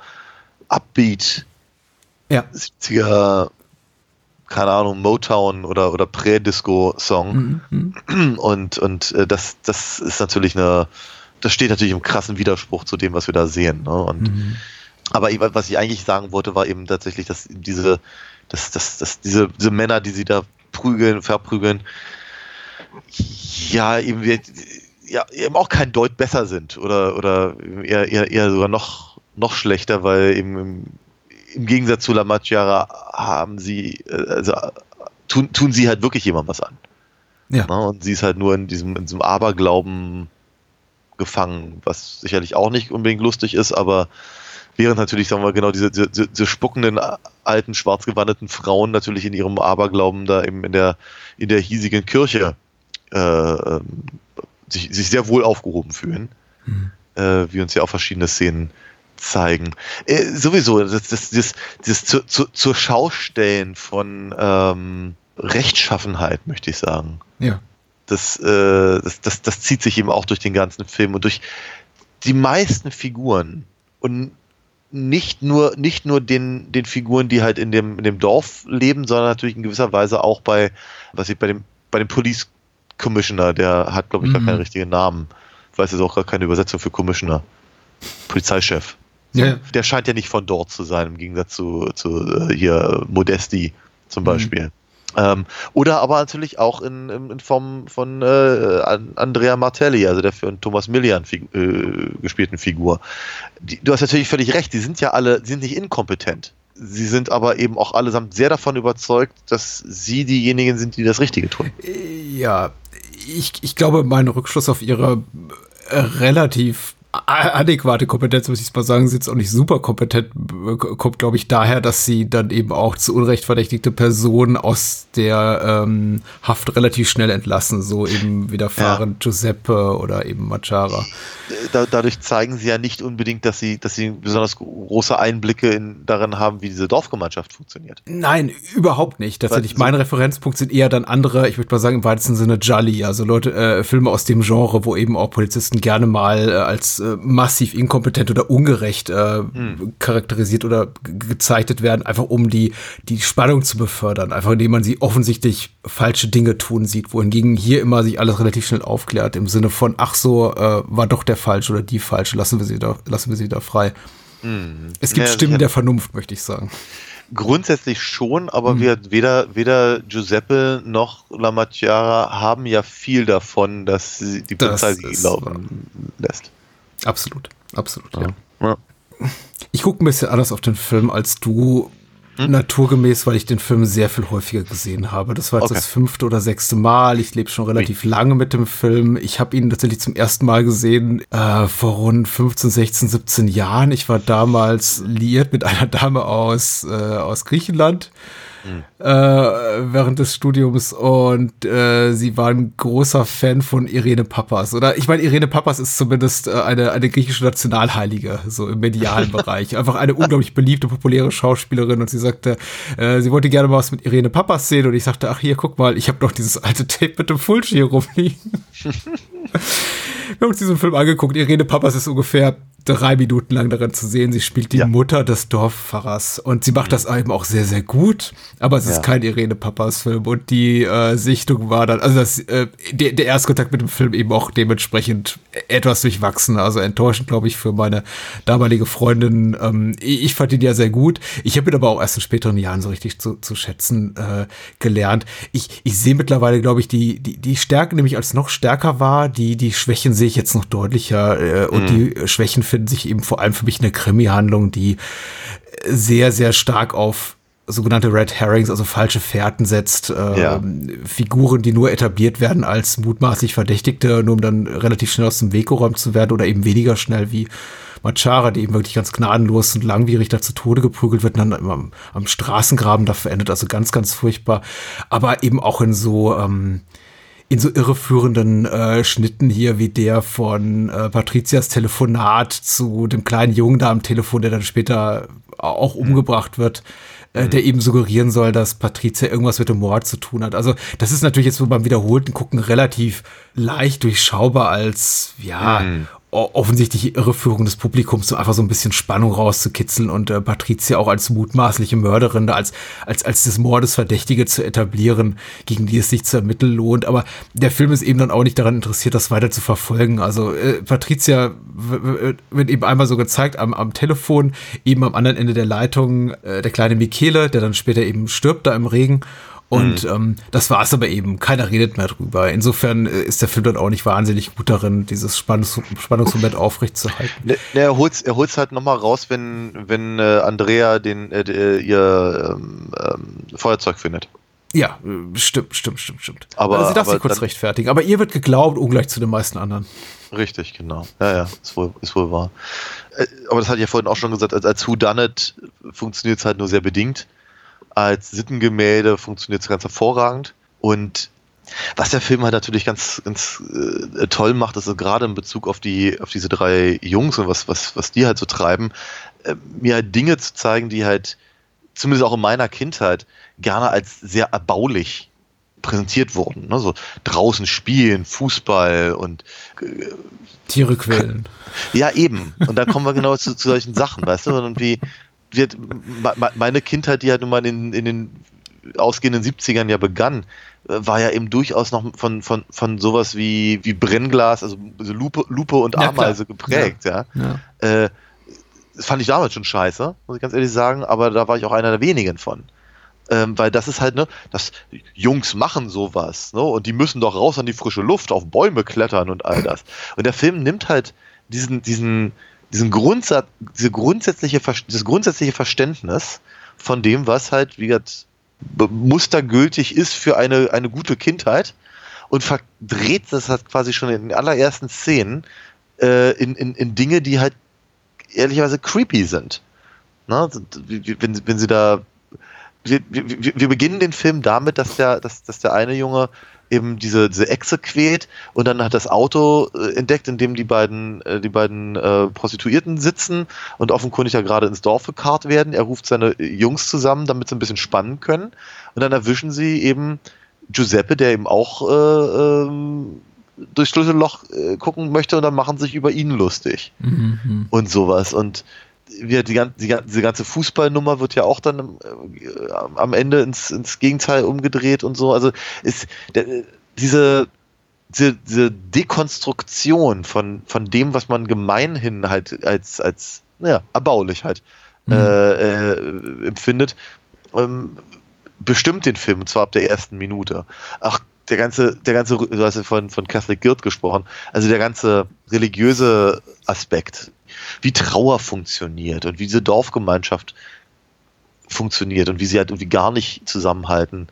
Upbeat ja. 70er, keine Ahnung, Motown oder, oder Prä-Disco-Song. Und, und äh, das, das ist natürlich eine, das steht natürlich im krassen Widerspruch zu dem, was wir da sehen. Ne? Und, Aber ich- was ich eigentlich sagen wollte, war eben tatsächlich, dass diese, dass, dass, dass diese, diese Männer, die sie da prügeln, verprügeln, ja, eben, ja, eben auch kein Deut besser sind oder, oder eher, eher, eher sogar noch, noch schlechter, weil eben im, Gegensatz zu La Maggiara haben sie, äh, also tun, tun sie halt wirklich jemandem was an. Ja. Ne? Und sie ist halt nur in diesem, in diesem Aberglauben gefangen, was sicherlich auch nicht unbedingt lustig ist, aber während natürlich, sagen wir, genau diese, diese, diese spuckenden äh, alten, schwarzgewandeten Frauen natürlich in ihrem Aberglauben da eben in der, in der hiesigen Kirche äh, ähm, sich, sich sehr wohl aufgehoben fühlen, äh, wie uns ja auch verschiedene Szenen zeigen. Äh, sowieso, das, das, das, das zu, zu, zur Schaustellen von ähm, Rechtschaffenheit, möchte ich sagen Ja. das, äh, das, das, das zieht sich eben auch durch den ganzen Film und durch die meisten Figuren und nicht nur, nicht nur den, den Figuren, die halt in dem, in dem Dorf leben, sondern natürlich in gewisser Weise auch bei, was ich bei dem, bei dem Police Commissioner, der hat, glaube ich, gar Mhm. keinen richtigen Namen. Ich weiß jetzt auch gar keine Übersetzung für Commissioner. Polizeichef. Ja. Der scheint ja nicht von dort zu sein, im Gegensatz zu, zu äh, hier Modesti zum Beispiel. Ähm, oder aber natürlich auch in, in, Form von äh, An- Andrea Martelli, also der für Thomas Millian fig äh, gespielten Figur. Die, du hast natürlich völlig recht, die sind ja alle, die sind nicht inkompetent. Sie sind aber eben auch allesamt sehr davon überzeugt, dass sie diejenigen sind, die das Richtige tun. Ja, ich, ich glaube, mein Rückschluss auf ihre äh, relativ adäquate Kompetenz, muss ich mal sagen, sie ist auch nicht super kompetent, äh, kommt, glaube ich, daher, dass sie dann eben auch zu Unrecht verdächtigte Personen aus der ähm, Haft relativ schnell entlassen, so eben widerfahren Giuseppe oder eben Machara. da, dadurch zeigen sie ja nicht unbedingt, dass sie, dass sie besonders große Einblicke in, darin haben, wie diese Dorfgemeinschaft funktioniert. Nein, überhaupt nicht. Tatsächlich, so- meine Referenzpunkte sind eher dann andere, ich würde mal sagen, im weitesten Sinne Jolly, also Leute, äh, Filme aus dem Genre, wo eben auch Polizisten gerne mal äh, als äh, massiv inkompetent oder ungerecht äh, charakterisiert oder ge- gezeichnet werden, einfach um die, die Spannung zu befördern, einfach indem man sie offensichtlich falsche Dinge tun sieht, wohingegen hier immer sich alles relativ schnell aufklärt, im Sinne von, ach so, äh, war doch der falsche oder die falsche, lassen wir sie da, lassen wir sie da frei. Es gibt Ja, Stimmen der Vernunft, möchte ich sagen. grundsätzlich schon, aber Mhm. wir, weder, weder Giuseppe noch La Macchiara haben ja viel davon, dass sie die Das Polizei sie ist laufen lässt. Absolut, absolut, ja. Ja. Ich gucke ein bisschen anders auf den Film als du. Hm? Naturgemäß, weil ich den Film sehr viel häufiger gesehen habe. Das war jetzt Okay. das fünfte oder sechste Mal. Ich lebe schon relativ lange mit dem Film. Ich habe ihn tatsächlich zum ersten Mal gesehen äh, vor rund 15, 16, 17 Jahren. Ich war damals liiert mit einer Dame aus, äh, aus Griechenland äh, während des Studiums und äh, sie war ein großer Fan von Irene Papas. Oder ich meine, Irene Papas ist zumindest äh, eine, eine griechische Nationalheilige, so im medialen Bereich. Einfach eine unglaublich beliebte, populäre Schauspielerin und sie sagte, äh, sie wollte gerne mal was mit Irene Papas sehen und ich sagte, ach hier, guck mal, ich habe noch dieses alte Tape mit dem Fulci hier rumliegen. Wir haben uns diesen Film angeguckt. Irene Papas ist ungefähr drei Minuten lang darin zu sehen. Sie spielt die Ja. Mutter des Dorfpfarrers und sie macht das eben auch sehr, sehr gut. Aber es ist Ja. kein Irene Papas Film und die äh, Sichtung war dann, also das, äh, der, der Erstkontakt mit dem Film eben auch dementsprechend etwas durchwachsen, also enttäuschend, glaube ich, für meine damalige Freundin. Ähm, ich fand ihn ja sehr gut. Ich habe ihn aber auch erst in späteren Jahren so richtig zu, zu schätzen äh, gelernt. Ich, ich sehe mittlerweile, glaube ich, die, die, die Stärke, nämlich als noch stärker war, die, die Schwächen sehe ich jetzt noch deutlicher äh, und die Schwächen finden sich eben vor allem für mich in der Krimi-Handlung, die sehr, sehr stark auf sogenannte Red Herrings, also falsche Fährten setzt, äh, Ja. Figuren, die nur etabliert werden als mutmaßlich Verdächtigte, nur um dann relativ schnell aus dem Weg geräumt zu werden oder eben weniger schnell wie Machara, die eben wirklich ganz gnadenlos und langwierig da zu Tode geprügelt wird und dann am, am Straßengraben da verendet, also ganz, ganz furchtbar. Aber eben auch in so, ähm, in so irreführenden äh, Schnitten hier wie der von äh, Patrizias Telefonat zu dem kleinen Jungen da am Telefon, der dann später auch umgebracht wird, äh, der eben suggerieren soll, dass Patrizia irgendwas mit dem Mord zu tun hat. Also das ist natürlich jetzt so beim wiederholten Gucken relativ leicht durchschaubar als ja o- offensichtliche Irreführung des Publikums, um einfach so ein bisschen Spannung rauszukitzeln und äh, Patricia auch als mutmaßliche Mörderin, als, als, als des Mordes Verdächtige zu etablieren, gegen die es sich zu ermitteln lohnt. Aber der Film ist eben dann auch nicht daran interessiert, das weiter zu verfolgen. Also äh, Patricia wird eben einmal so gezeigt am, am Telefon, eben am anderen Ende der Leitung äh, der kleine Michele, der dann später eben stirbt da im Regen. Und ähm, das war es aber eben. Keiner redet mehr drüber. Insofern äh, ist der Film dann auch nicht wahnsinnig gut darin, dieses Spannungs Spannungsmoment aufrechtzuerhalten. Ne, ne, er holt's, er holt's halt nochmal raus, wenn, wenn äh, Andrea den, äh, äh, ihr ähm, ähm, Feuerzeug findet. Ja, äh, stimmt, stimmt, stimmt, stimmt. Aber- also sie darf sich kurz rechtfertigen. Aber ihr wird geglaubt, ungleich zu den meisten anderen. Richtig, genau. Ja, ja, ist wohl, ist wohl wahr. Aber das hatte ich ja vorhin auch schon gesagt, als, als Who Done It funktioniert es halt nur sehr bedingt. Als Sittengemälde funktioniert es ganz hervorragend. Und was der Film halt natürlich ganz, ganz äh, toll macht, ist so gerade in Bezug auf die, auf diese drei Jungs und was, was, was die halt so treiben, äh, mir halt Dinge zu zeigen, die halt, zumindest auch in meiner Kindheit, gerne als sehr erbaulich präsentiert wurden. Ne? So draußen spielen, Fußball und Tiere quälen. ja, eben. Und da kommen wir genau zu, zu solchen Sachen, weißt du? Und wie wird me- meine Kindheit, die halt nun mal in, in den ausgehenden 70ern ja begann, äh, war ja eben durchaus noch von, von, von sowas wie, wie Brennglas, also so Lupe, Lupe und Ja. Ameise geprägt, ja. Ja. Äh, das fand ich damals schon scheiße, muss ich ganz ehrlich sagen, aber da war ich auch einer der wenigen von. Ähm, weil das ist halt, ne, das Jungs machen sowas, ne, und die müssen doch raus an die frische Luft, auf Bäume klettern und all das. Und der Film nimmt halt diesen, diesen, diesen Grundsatz, diese grundsätzliche, dieses grundsätzliche Verständnis von dem, was halt, wie gesagt, mustergültig ist für eine, eine gute Kindheit und verdreht das halt quasi schon in den allerersten Szenen äh, in, in, in Dinge, die halt ehrlicherweise creepy sind. Ne? Wie- wie- Wenn, wenn sie da. Wir, wir, wir beginnen den Film damit, dass der, dass, dass der eine Junge eben diese, diese Echse quält und dann hat das Auto äh, entdeckt, in dem die beiden, äh, die beiden äh, Prostituierten sitzen und offenkundig ja gerade ins Dorf gekarrt werden. Er ruft seine Jungs zusammen, damit sie ein bisschen spannen können. Und dann erwischen sie eben Giuseppe, der eben auch äh, ähm, durchs Schlüsselloch äh, gucken möchte und dann machen sie sich über ihn lustig Mhm. und sowas. Und wir, die, die, diese ganze Fußballnummer wird ja auch dann äh, am Ende ins, ins Gegenteil umgedreht und so. Also ist der, diese, diese, diese Dekonstruktion von, von dem, was man gemeinhin halt als, als naja, erbaulich halt äh, äh, empfindet, ähm, bestimmt den Film, und zwar ab der ersten Minute. Ach, der ganze, der ganze, du hast ja von, von Catholic Guild gesprochen, also der ganze religiöse Aspekt, wie Trauer funktioniert und wie diese Dorfgemeinschaft funktioniert und wie sie halt irgendwie gar nicht zusammenhalten,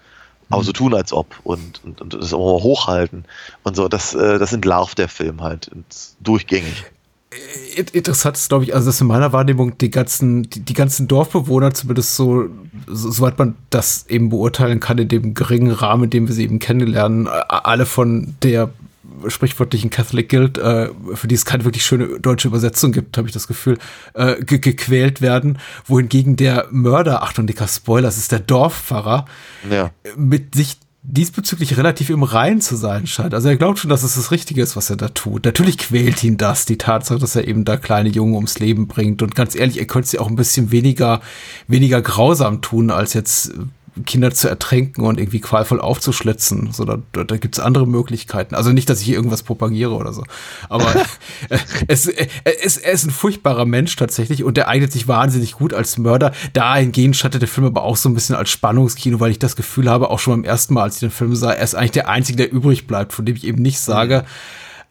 aber so tun als ob und, und, und das auch mal hochhalten und so, das, äh, das entlarvt der Film halt durchgängig. Interessant ist, glaube ich, also dass in meiner Wahrnehmung die ganzen, die, die ganzen Dorfbewohner, zumindest so, so, soweit man das eben beurteilen kann, in dem geringen Rahmen, in dem wir sie eben kennenlernen, alle von der sprichwörtlichen Catholic Guild, äh, für die es keine wirklich schöne deutsche Übersetzung gibt, habe ich das Gefühl, äh, ge gequält werden, wohingegen der Mörder, Achtung, dicker Spoiler, das ist der Dorfpfarrer, Ja. mit sich diesbezüglich relativ im Reinen zu sein scheint. Also er glaubt schon, dass es das Richtige ist, was er da tut. Natürlich quält ihn das, die Tatsache, dass er eben da kleine Jungen ums Leben bringt. Und ganz ehrlich, er könnte sie auch ein bisschen weniger, weniger grausam tun, als jetzt Kinder zu ertränken und irgendwie qualvoll aufzuschlitzen. So, da, da gibt's andere Möglichkeiten. Also nicht, dass ich hier irgendwas propagiere oder so. Aber äh, es, äh, es, er ist ein furchtbarer Mensch tatsächlich und der eignet sich wahnsinnig gut als Mörder. Dahingehend schattet der Film aber auch so ein bisschen als Spannungskino, weil ich das Gefühl habe, auch schon beim ersten Mal, als ich den Film sah, er ist eigentlich der Einzige, der übrig bleibt, von dem ich eben nicht sage,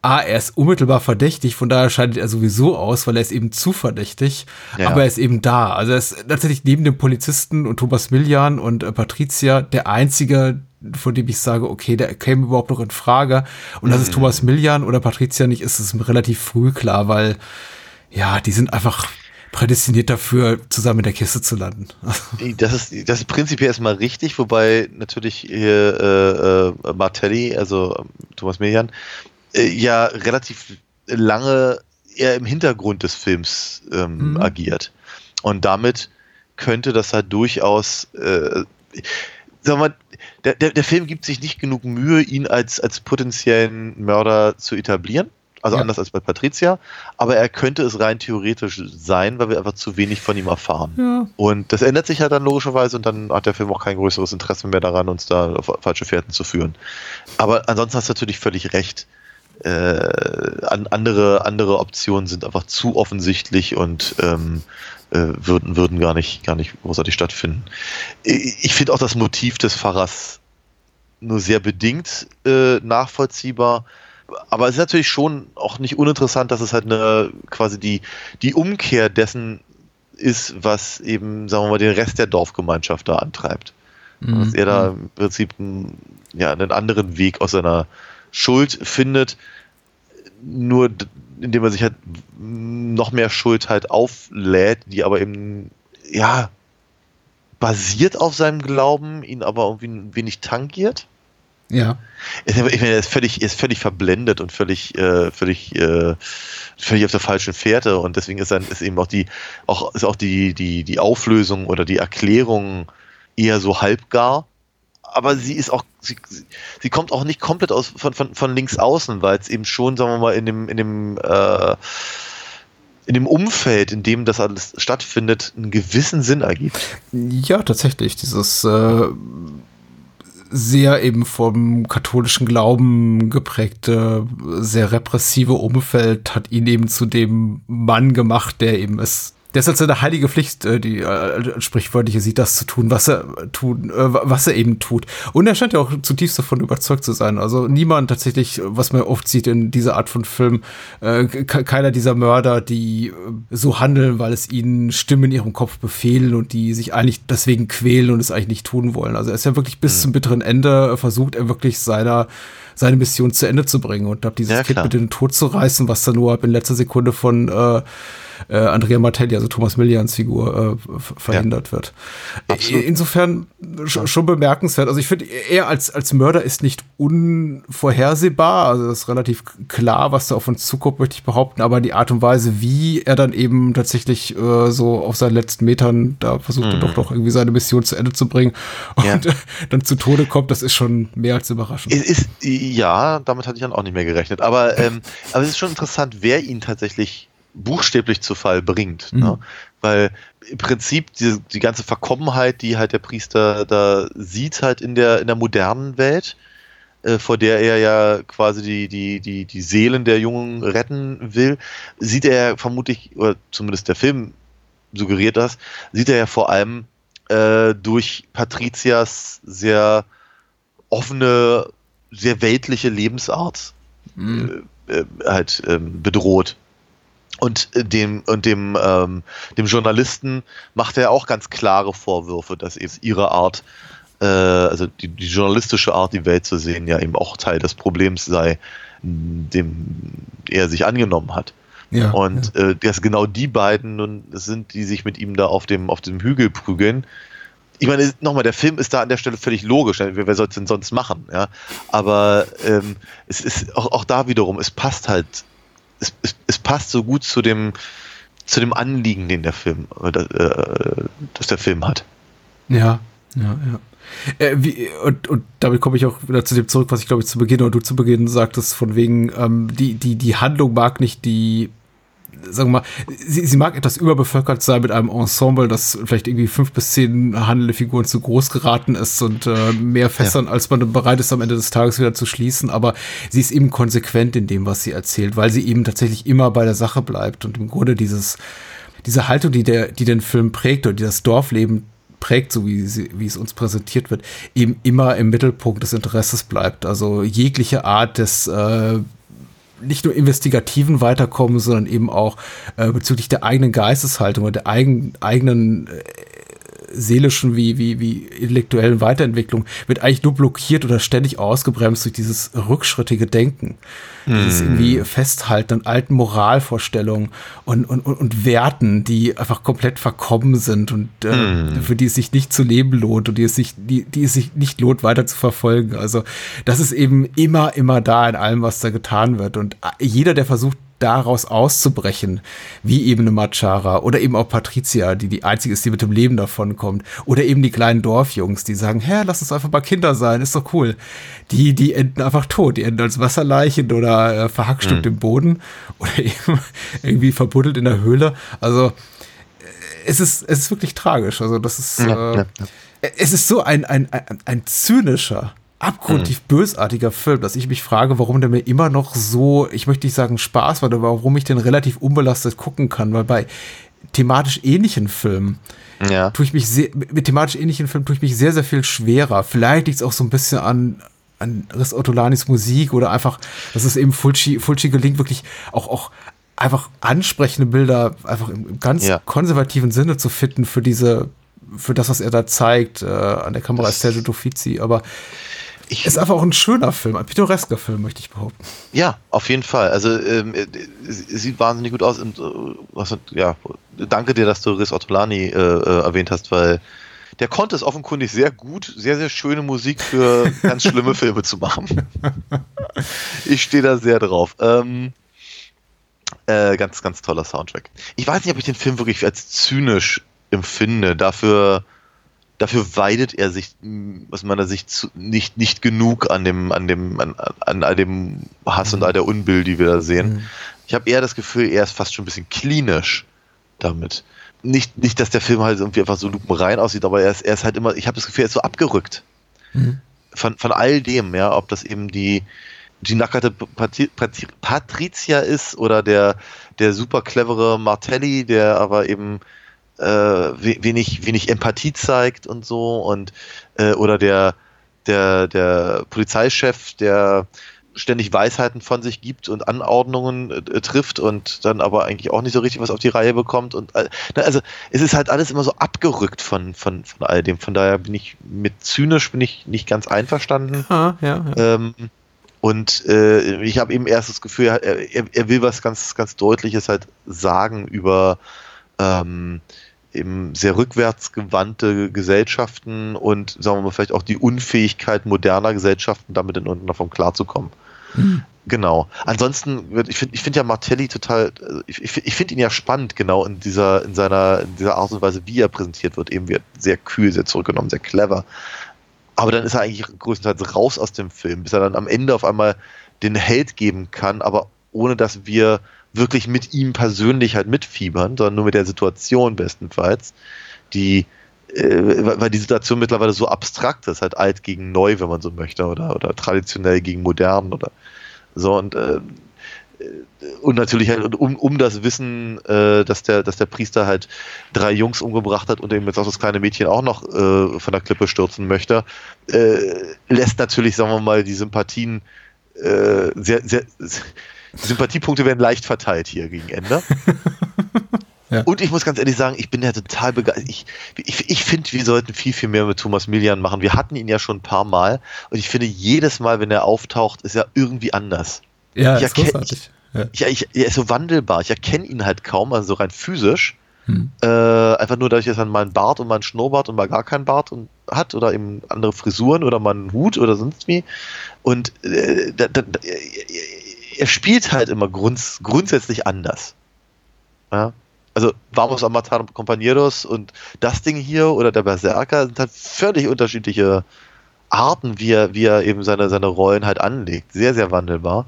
Ah, er ist unmittelbar verdächtig, von daher scheidet er sowieso aus, weil er ist eben zu verdächtig, Ja. aber er ist eben da. Also er ist tatsächlich neben dem Polizisten und Thomas Millian und äh, Patricia der einzige, von dem ich sage, okay, der käme überhaupt noch in Frage. Und dass es Thomas Millian oder Patricia nicht ist, ist relativ früh klar, weil ja, die sind einfach prädestiniert dafür, zusammen in der Kiste zu landen. Das ist, das ist prinzipiell erstmal richtig, wobei natürlich hier äh, äh, Martelli, also ähm, Thomas Millian, äh, ja relativ lange eher im Hintergrund des Films ähm, Mhm. agiert. Und damit könnte das halt durchaus, äh, sagen wir mal, der, der, der Film gibt sich nicht genug Mühe, ihn als, als potenziellen Mörder zu etablieren. Also Ja. anders als bei Patricia. Aber er könnte es rein theoretisch sein, weil wir einfach zu wenig von ihm erfahren. Ja. Und das ändert sich halt dann logischerweise und dann hat der Film auch kein größeres Interesse mehr daran, uns da auf falsche Fährten zu führen. Aber ansonsten hast du natürlich völlig recht. Äh, an, andere, andere Optionen sind einfach zu offensichtlich und ähm, äh, würden, würden gar nicht, gar nicht großartig stattfinden. Ich, finde auch das Motiv des Pfarrers nur sehr bedingt äh, nachvollziehbar. Aber es ist natürlich schon auch nicht uninteressant, dass es halt eine quasi die, die Umkehr dessen ist, was eben, sagen wir mal, den Rest der Dorfgemeinschaft da antreibt. Dass er da im Prinzip einen, ja, einen anderen Weg aus seiner Schuld findet, nur indem er sich halt noch mehr Schuld halt auflädt, die aber eben, ja, basiert auf seinem Glauben, ihn aber irgendwie ein wenig tangiert. Ja. Ich meine, er ist völlig, er ist völlig verblendet und völlig, äh, völlig, äh, völlig auf der falschen Fährte und deswegen ist dann ist eben auch die, auch ist auch die, die, die Auflösung oder die Erklärung eher so halbgar. Aber sie ist auch, sie, sie- kommt auch nicht komplett aus von, von, von links außen, weil es eben schon, sagen wir mal, in dem, in dem, äh, in dem Umfeld, in dem das alles stattfindet, einen gewissen Sinn ergibt. Ja, tatsächlich. Dieses äh, sehr eben vom katholischen Glauben geprägte, sehr repressive Umfeld hat ihn eben zu dem Mann gemacht, der eben es der ist als seine heilige Pflicht, äh, die äh, sprichwörtliche sieht, das zu tun, was er tun, äh, was er eben tut. Und er scheint ja auch zutiefst davon überzeugt zu sein. Also niemand tatsächlich, was man oft sieht in dieser Art von Film, äh, ke- keiner dieser Mörder, die äh, so handeln, weil es ihnen Stimmen in ihrem Kopf befehlen und die sich eigentlich deswegen quälen und es eigentlich nicht tun wollen. Also er ist ja wirklich bis zum bitteren Ende äh, versucht er wirklich seiner seine Mission zu Ende zu bringen und habe dieses Ja, Kind mit in den Tod zu reißen, was dann nur ab in letzter Sekunde von äh, äh, Andrea Martelli, also Thomas Millians Figur, äh, ver- verhindert wird. Absolut. Insofern sch schon bemerkenswert. Also ich finde, er als, als Mörder ist nicht unvorhersehbar. Also das ist relativ klar, was da auf uns zukommt, möchte ich behaupten. Aber die Art und Weise, wie er dann eben tatsächlich äh, so auf seinen letzten Metern da versucht, er doch noch irgendwie seine Mission zu Ende zu bringen und Ja. dann zu Tode kommt, das ist schon mehr als überraschend. Es ist, ja, damit hatte ich dann auch nicht mehr gerechnet. Aber, ähm, aber es ist schon interessant, wer ihn tatsächlich buchstäblich zu Fall bringt. Ne? Weil im Prinzip die, die ganze Verkommenheit, die halt der Priester da sieht, halt in der, in der modernen Welt, äh, vor der er ja quasi die, die, die, die Seelen der Jungen retten will, sieht er vermutlich, oder zumindest der Film suggeriert das, sieht er ja vor allem äh, durch Patrizias sehr offene, sehr weltliche Lebensart Mhm. äh, äh, halt ähm, bedroht. Und äh, dem, und dem, ähm, dem Journalisten macht er auch ganz klare Vorwürfe, dass eben ihre Art, äh, also die, die journalistische Art, die Welt zu sehen, ja eben auch Teil des Problems sei, dem er sich angenommen hat. Ja, und äh, dass genau die beiden nun sind, die sich mit ihm da auf dem, auf dem Hügel prügeln. Ich meine, nochmal, der Film ist da an der Stelle völlig logisch. ne? Wer, soll es denn sonst machen? Ja? Aber ähm, es ist auch, auch da wiederum, es passt halt, es, es, es passt so gut zu dem, zu dem Anliegen, den der Film, äh, äh, das der Film hat. Ja, ja, ja. Äh, wie, und, und damit komme ich auch wieder zu dem zurück, was ich glaube ich zu Beginn oder du zu Beginn sagtest, von wegen, ähm, die, die, die Handlung mag nicht die, sagen wir mal, sie, sie mag etwas überbevölkert sein mit einem Ensemble, das vielleicht irgendwie fünf bis zehn handelnde Figuren zu groß geraten ist und äh, mehr Fässern, ja. als man bereit ist, am Ende des Tages wieder zu schließen. Aber sie ist eben konsequent in dem, was sie erzählt, weil sie eben tatsächlich immer bei der Sache bleibt und im Grunde dieses, diese Haltung, die der, die den Film prägt oder die das Dorfleben prägt, so wie, sie, wie es uns präsentiert wird, eben immer im Mittelpunkt des Interesses bleibt. Also jegliche Art des äh, nicht nur investigativen Weiterkommen, sondern eben auch äh, bezüglich der eigenen Geisteshaltung oder der eigen, eigenen äh, seelischen wie, wie, wie intellektuellen Weiterentwicklung wird eigentlich nur blockiert oder ständig ausgebremst durch dieses rückschrittige Denken. Mm. Dieses irgendwie Festhalten an alten Moralvorstellungen und, und, und, und Werten, die einfach komplett verkommen sind und äh, mm. für die es sich nicht zu leben lohnt und die es sich, die, die es sich nicht lohnt, weiter zu verfolgen. Also das ist eben immer, immer da in allem, was da getan wird. Und jeder, der versucht, daraus auszubrechen, wie eben eine Machara oder eben auch Patricia, die die einzige ist, die mit dem Leben davon kommt, oder eben die kleinen Dorfjungs, die sagen, hä, lass uns einfach mal Kinder sein, ist doch cool. Die, die enden einfach tot, die enden als Wasserleichen oder äh, verhackstückt mhm. im Boden oder eben irgendwie verbuddelt in der Höhle. Also äh, es ist, es ist wirklich tragisch. Also das ist, ja, äh, ja, ja. es ist so ein, ein, ein, ein zynischer, abgrundtief mhm. bösartiger Film, dass ich mich frage, warum der mir immer noch so, ich möchte nicht sagen Spaß macht, aber warum ich den relativ unbelastet gucken kann, weil bei thematisch ähnlichen Filmen ja. tue ich mich sehr, mit thematisch ähnlichen Filmen tue ich mich sehr, sehr viel schwerer. Vielleicht liegt es auch so ein bisschen an, an Riz Ortolanis Musik oder einfach, dass es eben Fulci, Fulci gelingt, wirklich auch, auch einfach ansprechende Bilder einfach im, im ganz ja. konservativen Sinne zu finden für diese, für das, was er da zeigt. Äh, an der Kamera ist Sergio Duffizi, aber ich, ist einfach auch ein schöner Film, ein pittoresker Film, möchte ich behaupten. Ja, auf jeden Fall. Also ähm, sieht wahnsinnig gut aus. Und, äh, ja, danke dir, dass du Riz Ortolani äh, äh, erwähnt hast, weil der konnte es offenkundig sehr gut, sehr, sehr schöne Musik für ganz schlimme Filme zu machen. ich stehe da sehr drauf. Ähm, äh, ganz, ganz toller Soundtrack. Ich weiß nicht, ob ich den Film wirklich als zynisch empfinde. Dafür dafür weidet er sich aus meiner Sicht zu, nicht, nicht genug an dem, an dem, an, an all dem Hass mhm. und all der Unbill, die wir da sehen. Mhm. Ich habe eher das Gefühl, er ist fast schon ein bisschen klinisch damit. Nicht, nicht, dass der Film halt irgendwie einfach so lupenrein aussieht, aber er ist, er ist halt immer, ich habe das Gefühl, er ist so abgerückt. Mhm. Von, von all dem, ja, ob das eben die, die nackerte Patri Patri Patricia ist oder der, der super clevere Martelli, der aber eben äh, wenig, wenig Empathie zeigt und so und äh, oder der, der, der Polizeichef, der ständig Weisheiten von sich gibt und Anordnungen äh, trifft und dann aber eigentlich auch nicht so richtig was auf die Reihe bekommt und äh, also es ist halt alles immer so abgerückt von, von, von all dem. Von daher bin ich mit zynisch bin ich nicht ganz einverstanden. Ah, ja, ja. Ähm, und äh, ich habe eben erst das Gefühl, er, er, er, will was ganz, ganz Deutliches halt sagen über ähm, eben sehr rückwärtsgewandte Gesellschaften und sagen wir mal vielleicht auch die Unfähigkeit moderner Gesellschaften damit in irgendeiner Form klarzukommen. Mhm. Genau. Ansonsten, ich finde ich finde ja Martelli total, ich, ich finde ihn ja spannend, genau in dieser, in seiner, in dieser Art und Weise, wie er präsentiert wird, eben wird sehr kühl, sehr zurückgenommen, sehr clever. Aber dann ist er eigentlich größtenteils raus aus dem Film, bis er dann am Ende auf einmal den Held geben kann, aber ohne dass wir wirklich mit ihm persönlich halt mitfiebern, sondern nur mit der Situation bestenfalls, die äh, weil die Situation mittlerweile so abstrakt ist, halt alt gegen neu, wenn man so möchte, oder, oder traditionell gegen modern oder so. Und äh, und natürlich halt um, um das Wissen, äh, dass der, dass der Priester halt drei Jungs umgebracht hat und eben jetzt auch das kleine Mädchen auch noch äh, von der Klippe stürzen möchte, äh, lässt natürlich, sagen wir mal, die Sympathien äh, sehr, sehr, Sympathiepunkte werden leicht verteilt hier gegen Ende. Ja. Und ich muss ganz ehrlich sagen, ich bin ja total begeistert. Ich, ich, ich finde, wir sollten viel, viel mehr mit Thomas Millian machen. Wir hatten ihn ja schon ein paar Mal und ich finde, jedes Mal, wenn er auftaucht, ist er irgendwie anders. Ja, Ich ist großartig. Ja. Ja, ich, er ist so wandelbar. Ich erkenne ihn halt kaum, also so rein physisch. Hm. Äh, einfach nur dadurch, dass er mal einen Bart und mal einen Schnurrbart und mal gar keinen Bart und, hat oder eben andere Frisuren oder mal einen Hut oder sonst wie. Und äh, da, da, er spielt halt immer grunds, grundsätzlich anders. Ja? Also Vamos a matar compañeros und das Ding hier oder der Berserker sind halt völlig unterschiedliche Arten, wie er, wie er eben seine, seine Rollen halt anlegt. Sehr, sehr wandelbar.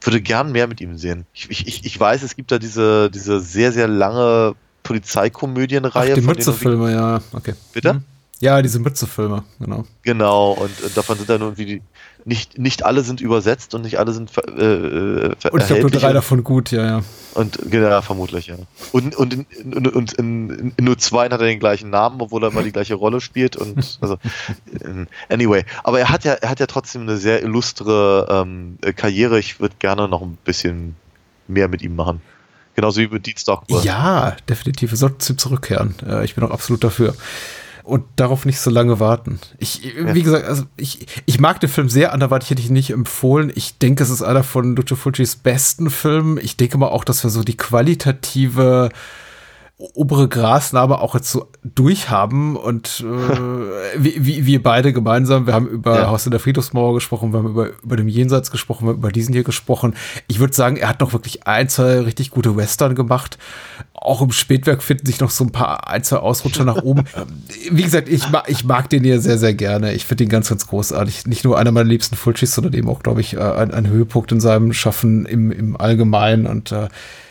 Würde gern mehr mit ihm sehen. Ich, ich, ich weiß, es gibt da diese, diese sehr, sehr lange Ach, Polizeikomödienreihe. die von denen- Mütze-Filme, ja, okay. Bitte? Hm. Ja, diese Mütze-Filme, genau. Genau, und, und davon sind dann irgendwie die, nicht, nicht alle sind übersetzt und nicht alle sind ver, äh, äh, ver- Und ich glaube nur drei davon gut, ja, ja. Und genau, vermutlich, ja. Und, und, in, und, und in, in nur zwei hat er den gleichen Namen, obwohl er immer die gleiche Rolle spielt. Und also anyway. Aber er hat ja, er hat ja trotzdem eine sehr illustre ähm, Karriere. Ich würde gerne noch ein bisschen mehr mit ihm machen. Genauso wie mit Stockwell. Ja, definitiv. Wir sollten zu ihm zurückkehren. Äh, ich bin auch absolut dafür. Und darauf nicht so lange warten. Ich, wie gesagt, also ich, ich mag den Film sehr, anderweitig hätte ich ihn nicht empfohlen. Ich denke, es ist einer von Lucio Fulcis besten Filmen. Ich denke mal auch, dass wir so die qualitative obere Grasnarbe auch jetzt so durchhaben und äh, wie, wie wir beide gemeinsam, wir haben über Ja. Haus in der Friedhofsmauer gesprochen, wir haben über, über dem Jenseits gesprochen, wir haben über diesen hier gesprochen. Ich würde sagen, er hat noch wirklich ein, zwei richtig gute Western gemacht. Auch im Spätwerk finden sich noch so ein paar, ein, zwei Ausrutscher nach oben. Ähm, Wie gesagt, ich, mag ich mag den hier sehr, sehr gerne. Ich finde ihn ganz, ganz großartig. Nicht nur einer meiner liebsten Fulcis, sondern eben auch, glaube ich, äh, ein, ein Höhepunkt in seinem Schaffen im, im Allgemeinen. Und äh,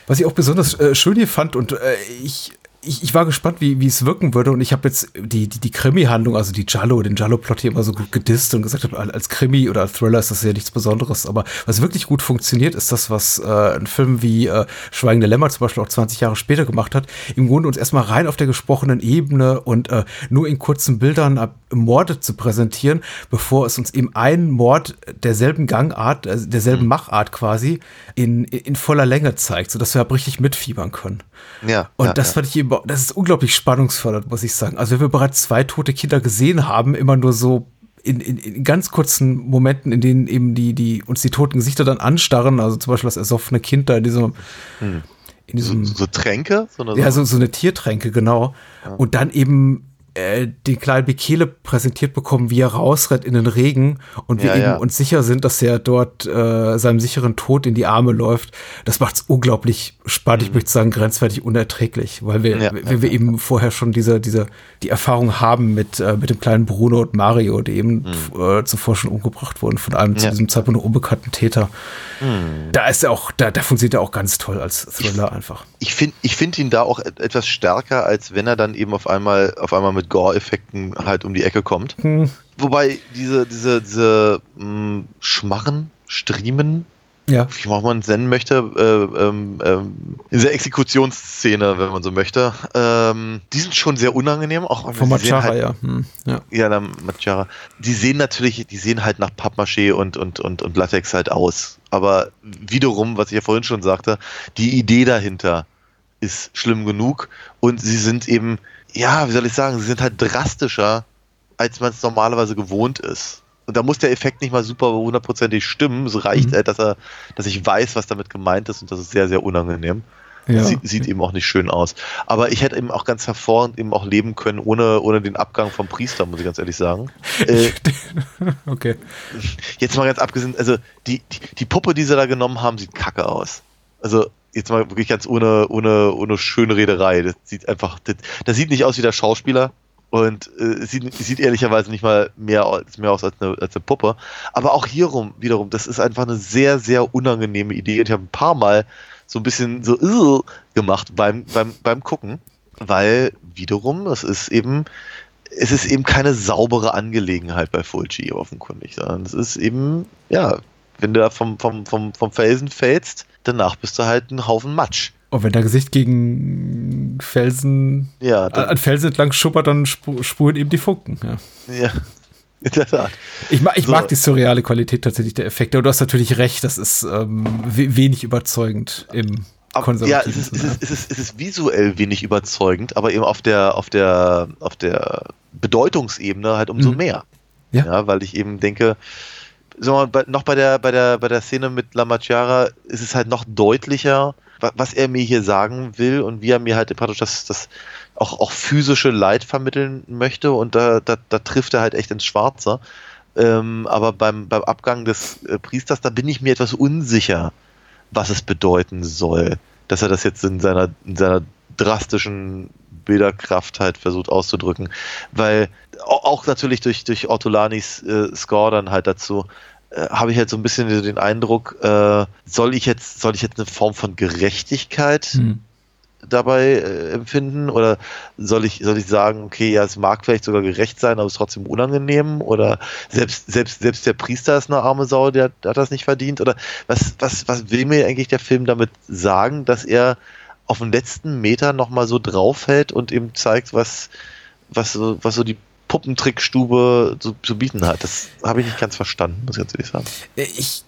was ich auch besonders äh, schön hier fand und äh, ich ich, ich war gespannt, wie, wie es wirken würde. Und ich habe jetzt die, die, die Krimi-Handlung, also die Jallo, den Jallo-Plot hier immer so gut gedisst und gesagt habe, als Krimi oder als Thriller ist das ja nichts Besonderes. Aber was wirklich gut funktioniert, ist das, was äh, ein Film wie äh, Schweigende Lämmer zum Beispiel auch 20 Jahre später gemacht hat. Im Grunde uns erstmal rein auf der gesprochenen Ebene und äh, nur in kurzen Bildern ab, Morde zu präsentieren, bevor es uns eben einen Mord derselben Gangart, äh, derselben Machart quasi in, in voller Länge zeigt, sodass wir halt richtig mitfiebern können. Ja, Und ja, das ja. fand ich eben, das ist unglaublich spannungsfördernd, muss ich sagen. Also wenn wir bereits zwei tote Kinder gesehen haben, immer nur so in, in, in ganz kurzen Momenten, in denen eben die, die uns die toten Gesichter dann anstarren, also zum Beispiel das ersoffene Kind da in diesem, in so, diesem so Tränke? So ja, so, so eine Tiertränke, genau. Und dann eben äh, den kleinen Bekele präsentiert bekommen, wie er rausrennt in den Regen und wir Ja, eben ja. uns sicher sind, dass er dort äh, seinem sicheren Tod in die Arme läuft. Das macht es unglaublich spannend, ich möchte sagen, grenzwertig unerträglich, weil wir, Mhm. Ja, wenn wir eben vorher schon diese, diese, die Erfahrung haben mit, äh, mit dem kleinen Bruno und Mario, die eben äh, zuvor schon umgebracht wurden von einem zu Mhm. Mhm. diesem Zeitpunkt noch unbekannten Täter. Da ist er auch, da, da funktioniert er auch ganz toll als Thriller einfach. Ich finde ich find ihn da auch et- etwas stärker, als wenn er dann eben auf einmal, auf einmal mit Gore-Effekten halt um die Ecke kommt. Hm. Wobei diese, diese, diese mh, Schmarren, Striemen, Ja. wie auch man nennen möchte, äh, ähm, ähm, diese Exekutionsszene, wenn man so möchte, ähm, die sind schon sehr unangenehm. Auch Von Machara, halt, ja. Hm, ja. Ja, Machara. Die sehen natürlich, die sehen halt nach Pappmaché und, und, und, und Latex halt aus. Aber wiederum, was ich ja vorhin schon sagte, die Idee dahinter ist schlimm genug und sie sind eben, ja, wie soll ich sagen, sie sind halt drastischer, als man es normalerweise gewohnt ist. Und da muss der Effekt nicht mal super hundertprozentig stimmen. Es reicht Mhm. halt, dass er, dass ich weiß, was damit gemeint ist und das ist sehr, sehr unangenehm. Ja. Sie, sieht eben auch nicht schön aus. Aber ich hätte eben auch ganz hervorragend eben auch leben können, ohne, ohne den Abgang vom Priester, muss ich ganz ehrlich sagen. Äh, okay. jetzt mal ganz abgesehen, also die, die, die Puppe, die sie da genommen haben, sieht kacke aus. Also jetzt mal wirklich ganz ohne, ohne, ohne schöne Rederei. Das sieht einfach, das, das sieht nicht aus wie der Schauspieler. Und äh, sieht, sieht ehrlicherweise nicht mal mehr, aus- mehr aus als eine, als eine Puppe. Aber auch hierum, wiederum, das ist einfach eine sehr, sehr unangenehme Idee. Und ich habe ein paar Mal so ein bisschen so "Ugh" gemacht beim, beim, beim Gucken, weil wiederum, es ist eben, es ist eben keine saubere Angelegenheit bei Fulci offenkundig, sondern es ist eben, ja, wenn du da vom, vom, vom, vom Felsen fällst, danach bist du halt ein Haufen Matsch. Und wenn dein Gesicht gegen Felsen, Ja, an, dann, an Felsen entlang schuppert, dann spu spuren eben die Funken. Ja. ja. In der Tat. Ich, mag, ich So. mag die surreale Qualität tatsächlich der Effekte. Und du hast natürlich recht, das ist ähm, we wenig überzeugend im Aber, ja, konservativen. es ist, es, ist, es, ist, es ist visuell wenig überzeugend, aber eben auf der, auf der, auf der Bedeutungsebene halt umso Mhm. mehr. Ja. weil ich eben denke, bei, noch bei der, bei der, bei der Szene mit La Macchiara ist es halt noch deutlicher, was er mir hier sagen will und wie er mir halt praktisch das, das auch, auch physische Leid vermitteln möchte und da, da, da trifft er halt echt ins Schwarze. Ähm, aber beim, beim Abgang des äh, Priesters, da bin ich mir etwas unsicher, was es bedeuten soll, dass er das jetzt in seiner, in seiner drastischen Bilderkraft halt versucht auszudrücken. Weil au- auch natürlich durch, durch Ortolanis äh, Score dann halt dazu, äh, habe ich halt so ein bisschen den Eindruck, äh, soll ich jetzt, soll ich jetzt eine Form von Gerechtigkeit Hm. dabei äh, empfinden? Oder soll ich, soll ich sagen, okay, ja, es mag vielleicht sogar gerecht sein, aber es ist trotzdem unangenehm? Oder selbst, selbst, selbst der Priester ist eine arme Sau, der, der hat das nicht verdient? Oder was, was, was will mir eigentlich der Film damit sagen, dass er auf den letzten Meter nochmal so draufhält und ihm zeigt, was, was, so, was so die Puppentrickstube zu, zu bieten hat? Das habe ich nicht ganz verstanden, muss ich ganz ehrlich sagen. Ich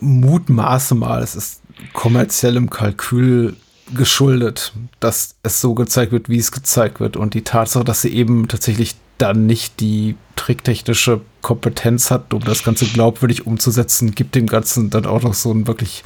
mutmaße mal, es ist kommerziellem Kalkül geschuldet, dass es so gezeigt wird, wie es gezeigt wird. Und die Tatsache, dass sie eben tatsächlich dann nicht die tricktechnische Kompetenz hat, um das Ganze glaubwürdig umzusetzen, gibt dem Ganzen dann auch noch so einen wirklich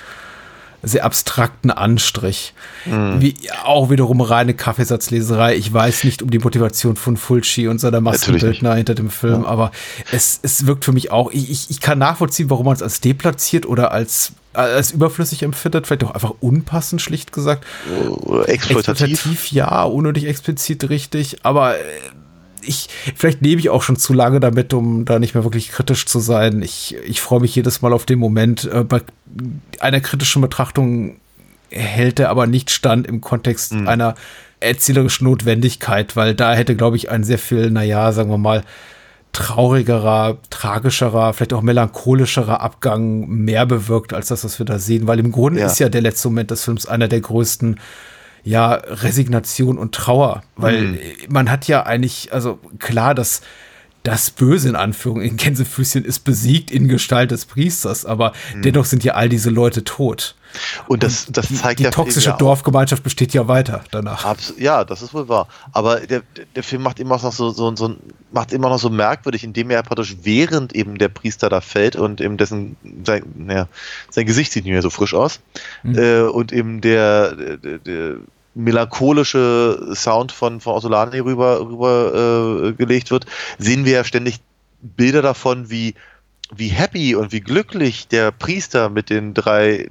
sehr abstrakten Anstrich. Wie auch wiederum reine Kaffeesatzleserei. Ich weiß nicht um die Motivation von Fulci und seiner Maskenbildner hinter dem Film, aber es, es wirkt für mich auch, ich, ich- kann nachvollziehen, warum man es als deplatziert oder als, als überflüssig empfindet, vielleicht auch einfach unpassend, schlicht gesagt. Oder exploitativ. Exploitativ, ja, unnötig explizit richtig, aber äh, ich, vielleicht lebe ich auch schon zu lange damit, um da nicht mehr wirklich kritisch zu sein. Ich, ich freue mich jedes Mal auf den Moment. Äh, bei einer kritischen Betrachtung hält er aber nicht stand im Kontext einer erzählerischen Notwendigkeit, weil da hätte, glaube ich, ein sehr viel, naja, sagen wir mal, traurigerer, tragischerer, vielleicht auch melancholischerer Abgang mehr bewirkt als das, was wir da sehen, weil im Grunde Ja. ist ja der letzte Moment des Films einer der größten ja, Resignation und Trauer, weil Mhm. man hat ja eigentlich, also klar, dass das Böse in Anführung in Gänsefüßchen ist besiegt in Gestalt des Priesters, aber dennoch sind ja all diese Leute tot. Und Mhm. das, das Die, zeigt die der toxische ja auch. Dorfgemeinschaft besteht ja weiter danach. Abs ja, das ist wohl wahr. Aber der, der Film macht immer noch so, so, so macht immer noch so merkwürdig, indem er praktisch während eben der Priester da fällt und eben dessen sein, naja, sein Gesicht sieht nicht mehr so frisch aus äh, und eben der, der, der melancholische Sound von, von Ortolani rüber, rüber äh, gelegt wird, sehen wir ja ständig Bilder davon, wie, wie happy und wie glücklich der Priester mit den drei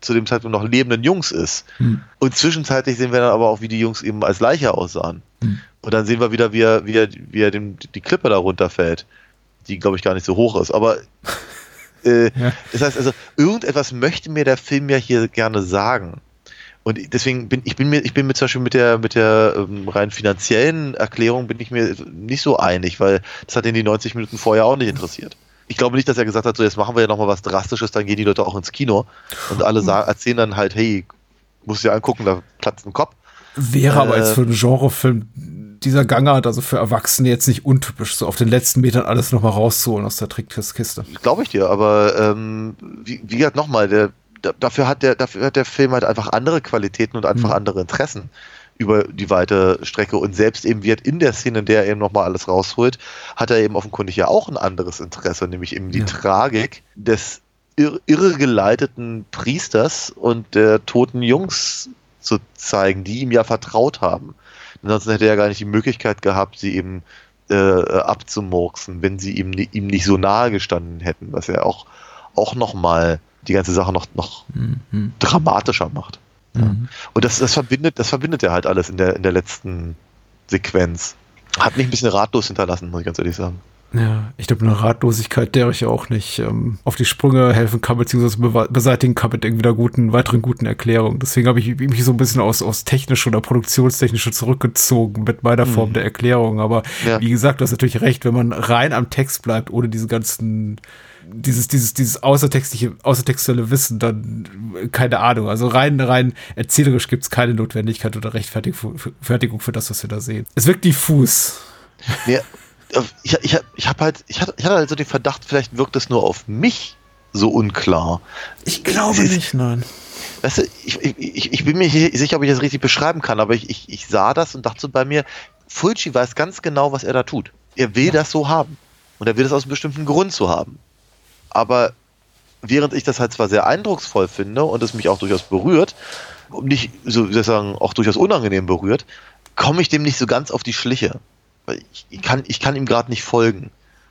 zu dem Zeitpunkt noch lebenden Jungs ist. Hm. Und zwischenzeitlich sehen wir dann aber auch, wie die Jungs eben als Leiche aussahen. Hm. Und dann sehen wir wieder, wie er, wie er, wie er dem, die Klippe da runterfällt, die, glaube ich, gar nicht so hoch ist. Aber äh, Ja. das heißt also, irgendetwas möchte mir der Film ja hier gerne sagen. Und deswegen bin ich bin mir, ich bin mir zum Beispiel mit der, mit der ähm, rein finanziellen Erklärung bin ich mir nicht so einig, weil das hat ihn die 90 Minuten vorher auch nicht interessiert. Ich glaube nicht, dass er gesagt hat, so jetzt machen wir ja nochmal was Drastisches, dann gehen die Leute auch ins Kino. Und alle sagen, erzählen dann halt, hey, musst du dir angucken, da platzt ein Kopf. Wäre aber Äh, jetzt für einen Genrefilm dieser Gangart, also für Erwachsene jetzt nicht untypisch, so auf den letzten Metern alles nochmal rauszuholen aus der Trickkiste. Glaube ich dir, aber ähm, wie, wie gesagt, nochmal, der, dafür, hat der, dafür hat der Film halt einfach andere Qualitäten und einfach Mhm. andere Interessen über die weite Strecke und selbst eben wird in der Szene, in der er eben nochmal alles rausholt, hat er eben offenkundig ja auch ein anderes Interesse, nämlich eben die Ja. Tragik des ir irregeleiteten Priesters und der toten Jungs zu zeigen, die ihm ja vertraut haben. Ansonsten hätte er ja gar nicht die Möglichkeit gehabt, sie eben äh, abzumurksen, wenn sie ihm, ihm nicht so nahe gestanden hätten, was ja auch, auch nochmal die ganze Sache noch, noch Mhm. dramatischer macht. Mhm. Und das, das verbindet, das verbindet er halt alles in der, in der letzten Sequenz. Hat mich ein bisschen ratlos hinterlassen, muss ich ganz ehrlich sagen. Ja, ich glaube, eine Ratlosigkeit, der ich auch nicht ähm, auf die Sprünge helfen kann, beziehungsweise beseitigen kann mit irgendwie einer guten, weiteren guten Erklärung. Deswegen habe ich mich so ein bisschen aus, aus technisch oder produktionstechnische zurückgezogen mit meiner Form der Erklärung. Aber Ja. wie gesagt, du hast natürlich recht, wenn man rein am Text bleibt, ohne diese ganzen dieses, dieses, dieses außertextliche, außertextuelle Wissen dann, keine Ahnung. Also rein, rein erzählerisch gibt es keine Notwendigkeit oder Rechtfertigung für das, was wir da sehen. Es wirkt diffus. Ja, ich, ich, ich habe halt, ich hatte, ich hatte halt so den Verdacht, vielleicht wirkt es nur auf mich so unklar. Ich glaube nicht, nein. Weißt du, ich, ich, ich bin mir nicht sicher, ob ich das richtig beschreiben kann, aber ich, ich, ich sah das und dachte so bei mir, Fulci weiß ganz genau, was er da tut. Er will ja. das so haben. Und er will das aus einem bestimmten Grund so haben. Aber während ich das halt zwar sehr eindrucksvoll finde und es mich auch durchaus berührt, nicht, so wie soll ich sagen, auch durchaus unangenehm berührt, komme ich dem nicht so ganz auf die Schliche. Ich, kann, ich kann ihm gerade nicht folgen.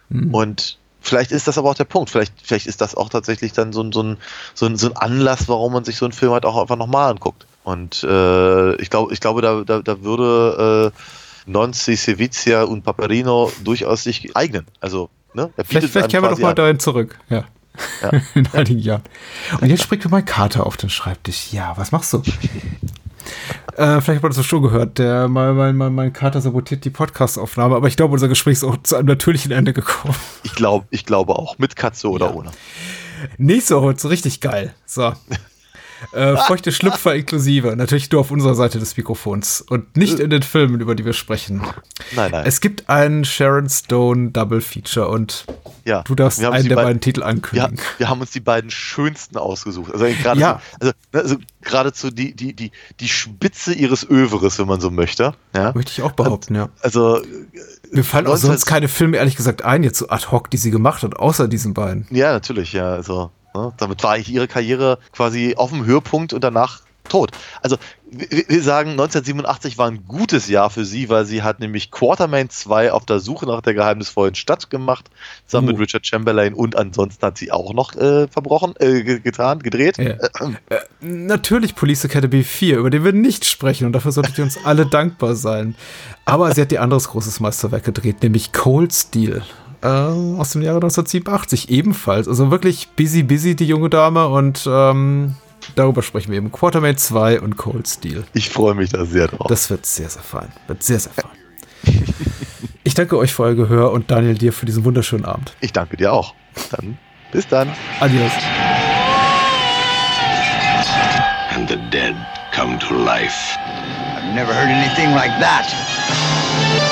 Mhm. Und vielleicht ist das aber auch der Punkt. Vielleicht, vielleicht ist das auch tatsächlich dann so ein, so, ein, so, ein, so ein Anlass, warum man sich so einen Film halt auch einfach nochmal anguckt. Und äh, ich, glaub, ich glaube, da, da, da würde äh, Nonzi, Sevizia und Paperino durchaus sich eignen. Also, ne? Vielleicht, vielleicht kehren wir doch mal dahin zurück. Ja. Ja. In einigen Jahren. Und jetzt springt mir mein Kater auf den Schreibtisch. Ja, was machst du? Äh, vielleicht habt ihr das schon gehört. Der, mein, mein, mein, mein Kater sabotiert die Podcast-Aufnahme, aber ich glaube, unser Gespräch ist auch zu einem natürlichen Ende gekommen. Ich glaube, ich glaube auch. Mit Katze oder ja. ohne. Nächste Woche, so richtig geil. So. Äh, feuchte Schlüpfer inklusive. Natürlich nur auf unserer Seite des Mikrofons und nicht in den Filmen, über die wir sprechen. Nein, nein. Es gibt einen Sharon Stone Double Feature und ja, du darfst einen der beiden, beiden Titel ankündigen. Wir, wir, haben uns die beiden schönsten ausgesucht. Also gerade ja. also, also geradezu die, die, die, die Spitze ihres Övres, wenn man so möchte. Ja? Möchte ich auch behaupten, ja. Also mir fallen auch sonst keine Filme, ehrlich gesagt, ein, jetzt so ad hoc, die sie gemacht hat, außer diesen beiden. Ja, natürlich, ja. Also Ne? Damit war ihre Karriere quasi auf dem Höhepunkt und danach tot. Also wir sagen, 1987 war ein gutes Jahr für sie, weil sie hat nämlich Quartermain 2 auf der Suche nach der geheimnisvollen Stadt gemacht, zusammen uh. mit Richard Chamberlain und ansonsten hat sie auch noch äh, verbrochen, äh, getan, gedreht. Ja. Äh, natürlich Police Academy 4, über den wir nicht sprechen und dafür solltet ihr uns alle dankbar sein. Aber sie hat ihr anderes großes Meisterwerk gedreht, nämlich Cold Steel äh, aus dem Jahre 1987 ebenfalls. Also wirklich busy, busy, die junge Dame. Und ähm, darüber sprechen wir eben. Quartermain 2 und Cold Steel. Ich freue mich da sehr drauf. Das wird sehr, sehr fein. Wird sehr, sehr fein. ich danke euch für euer Gehör und Daniel dir für diesen wunderschönen Abend. Ich danke dir auch. Dann bis dann. Adios. And the dead come to life. I've never heard anything like that.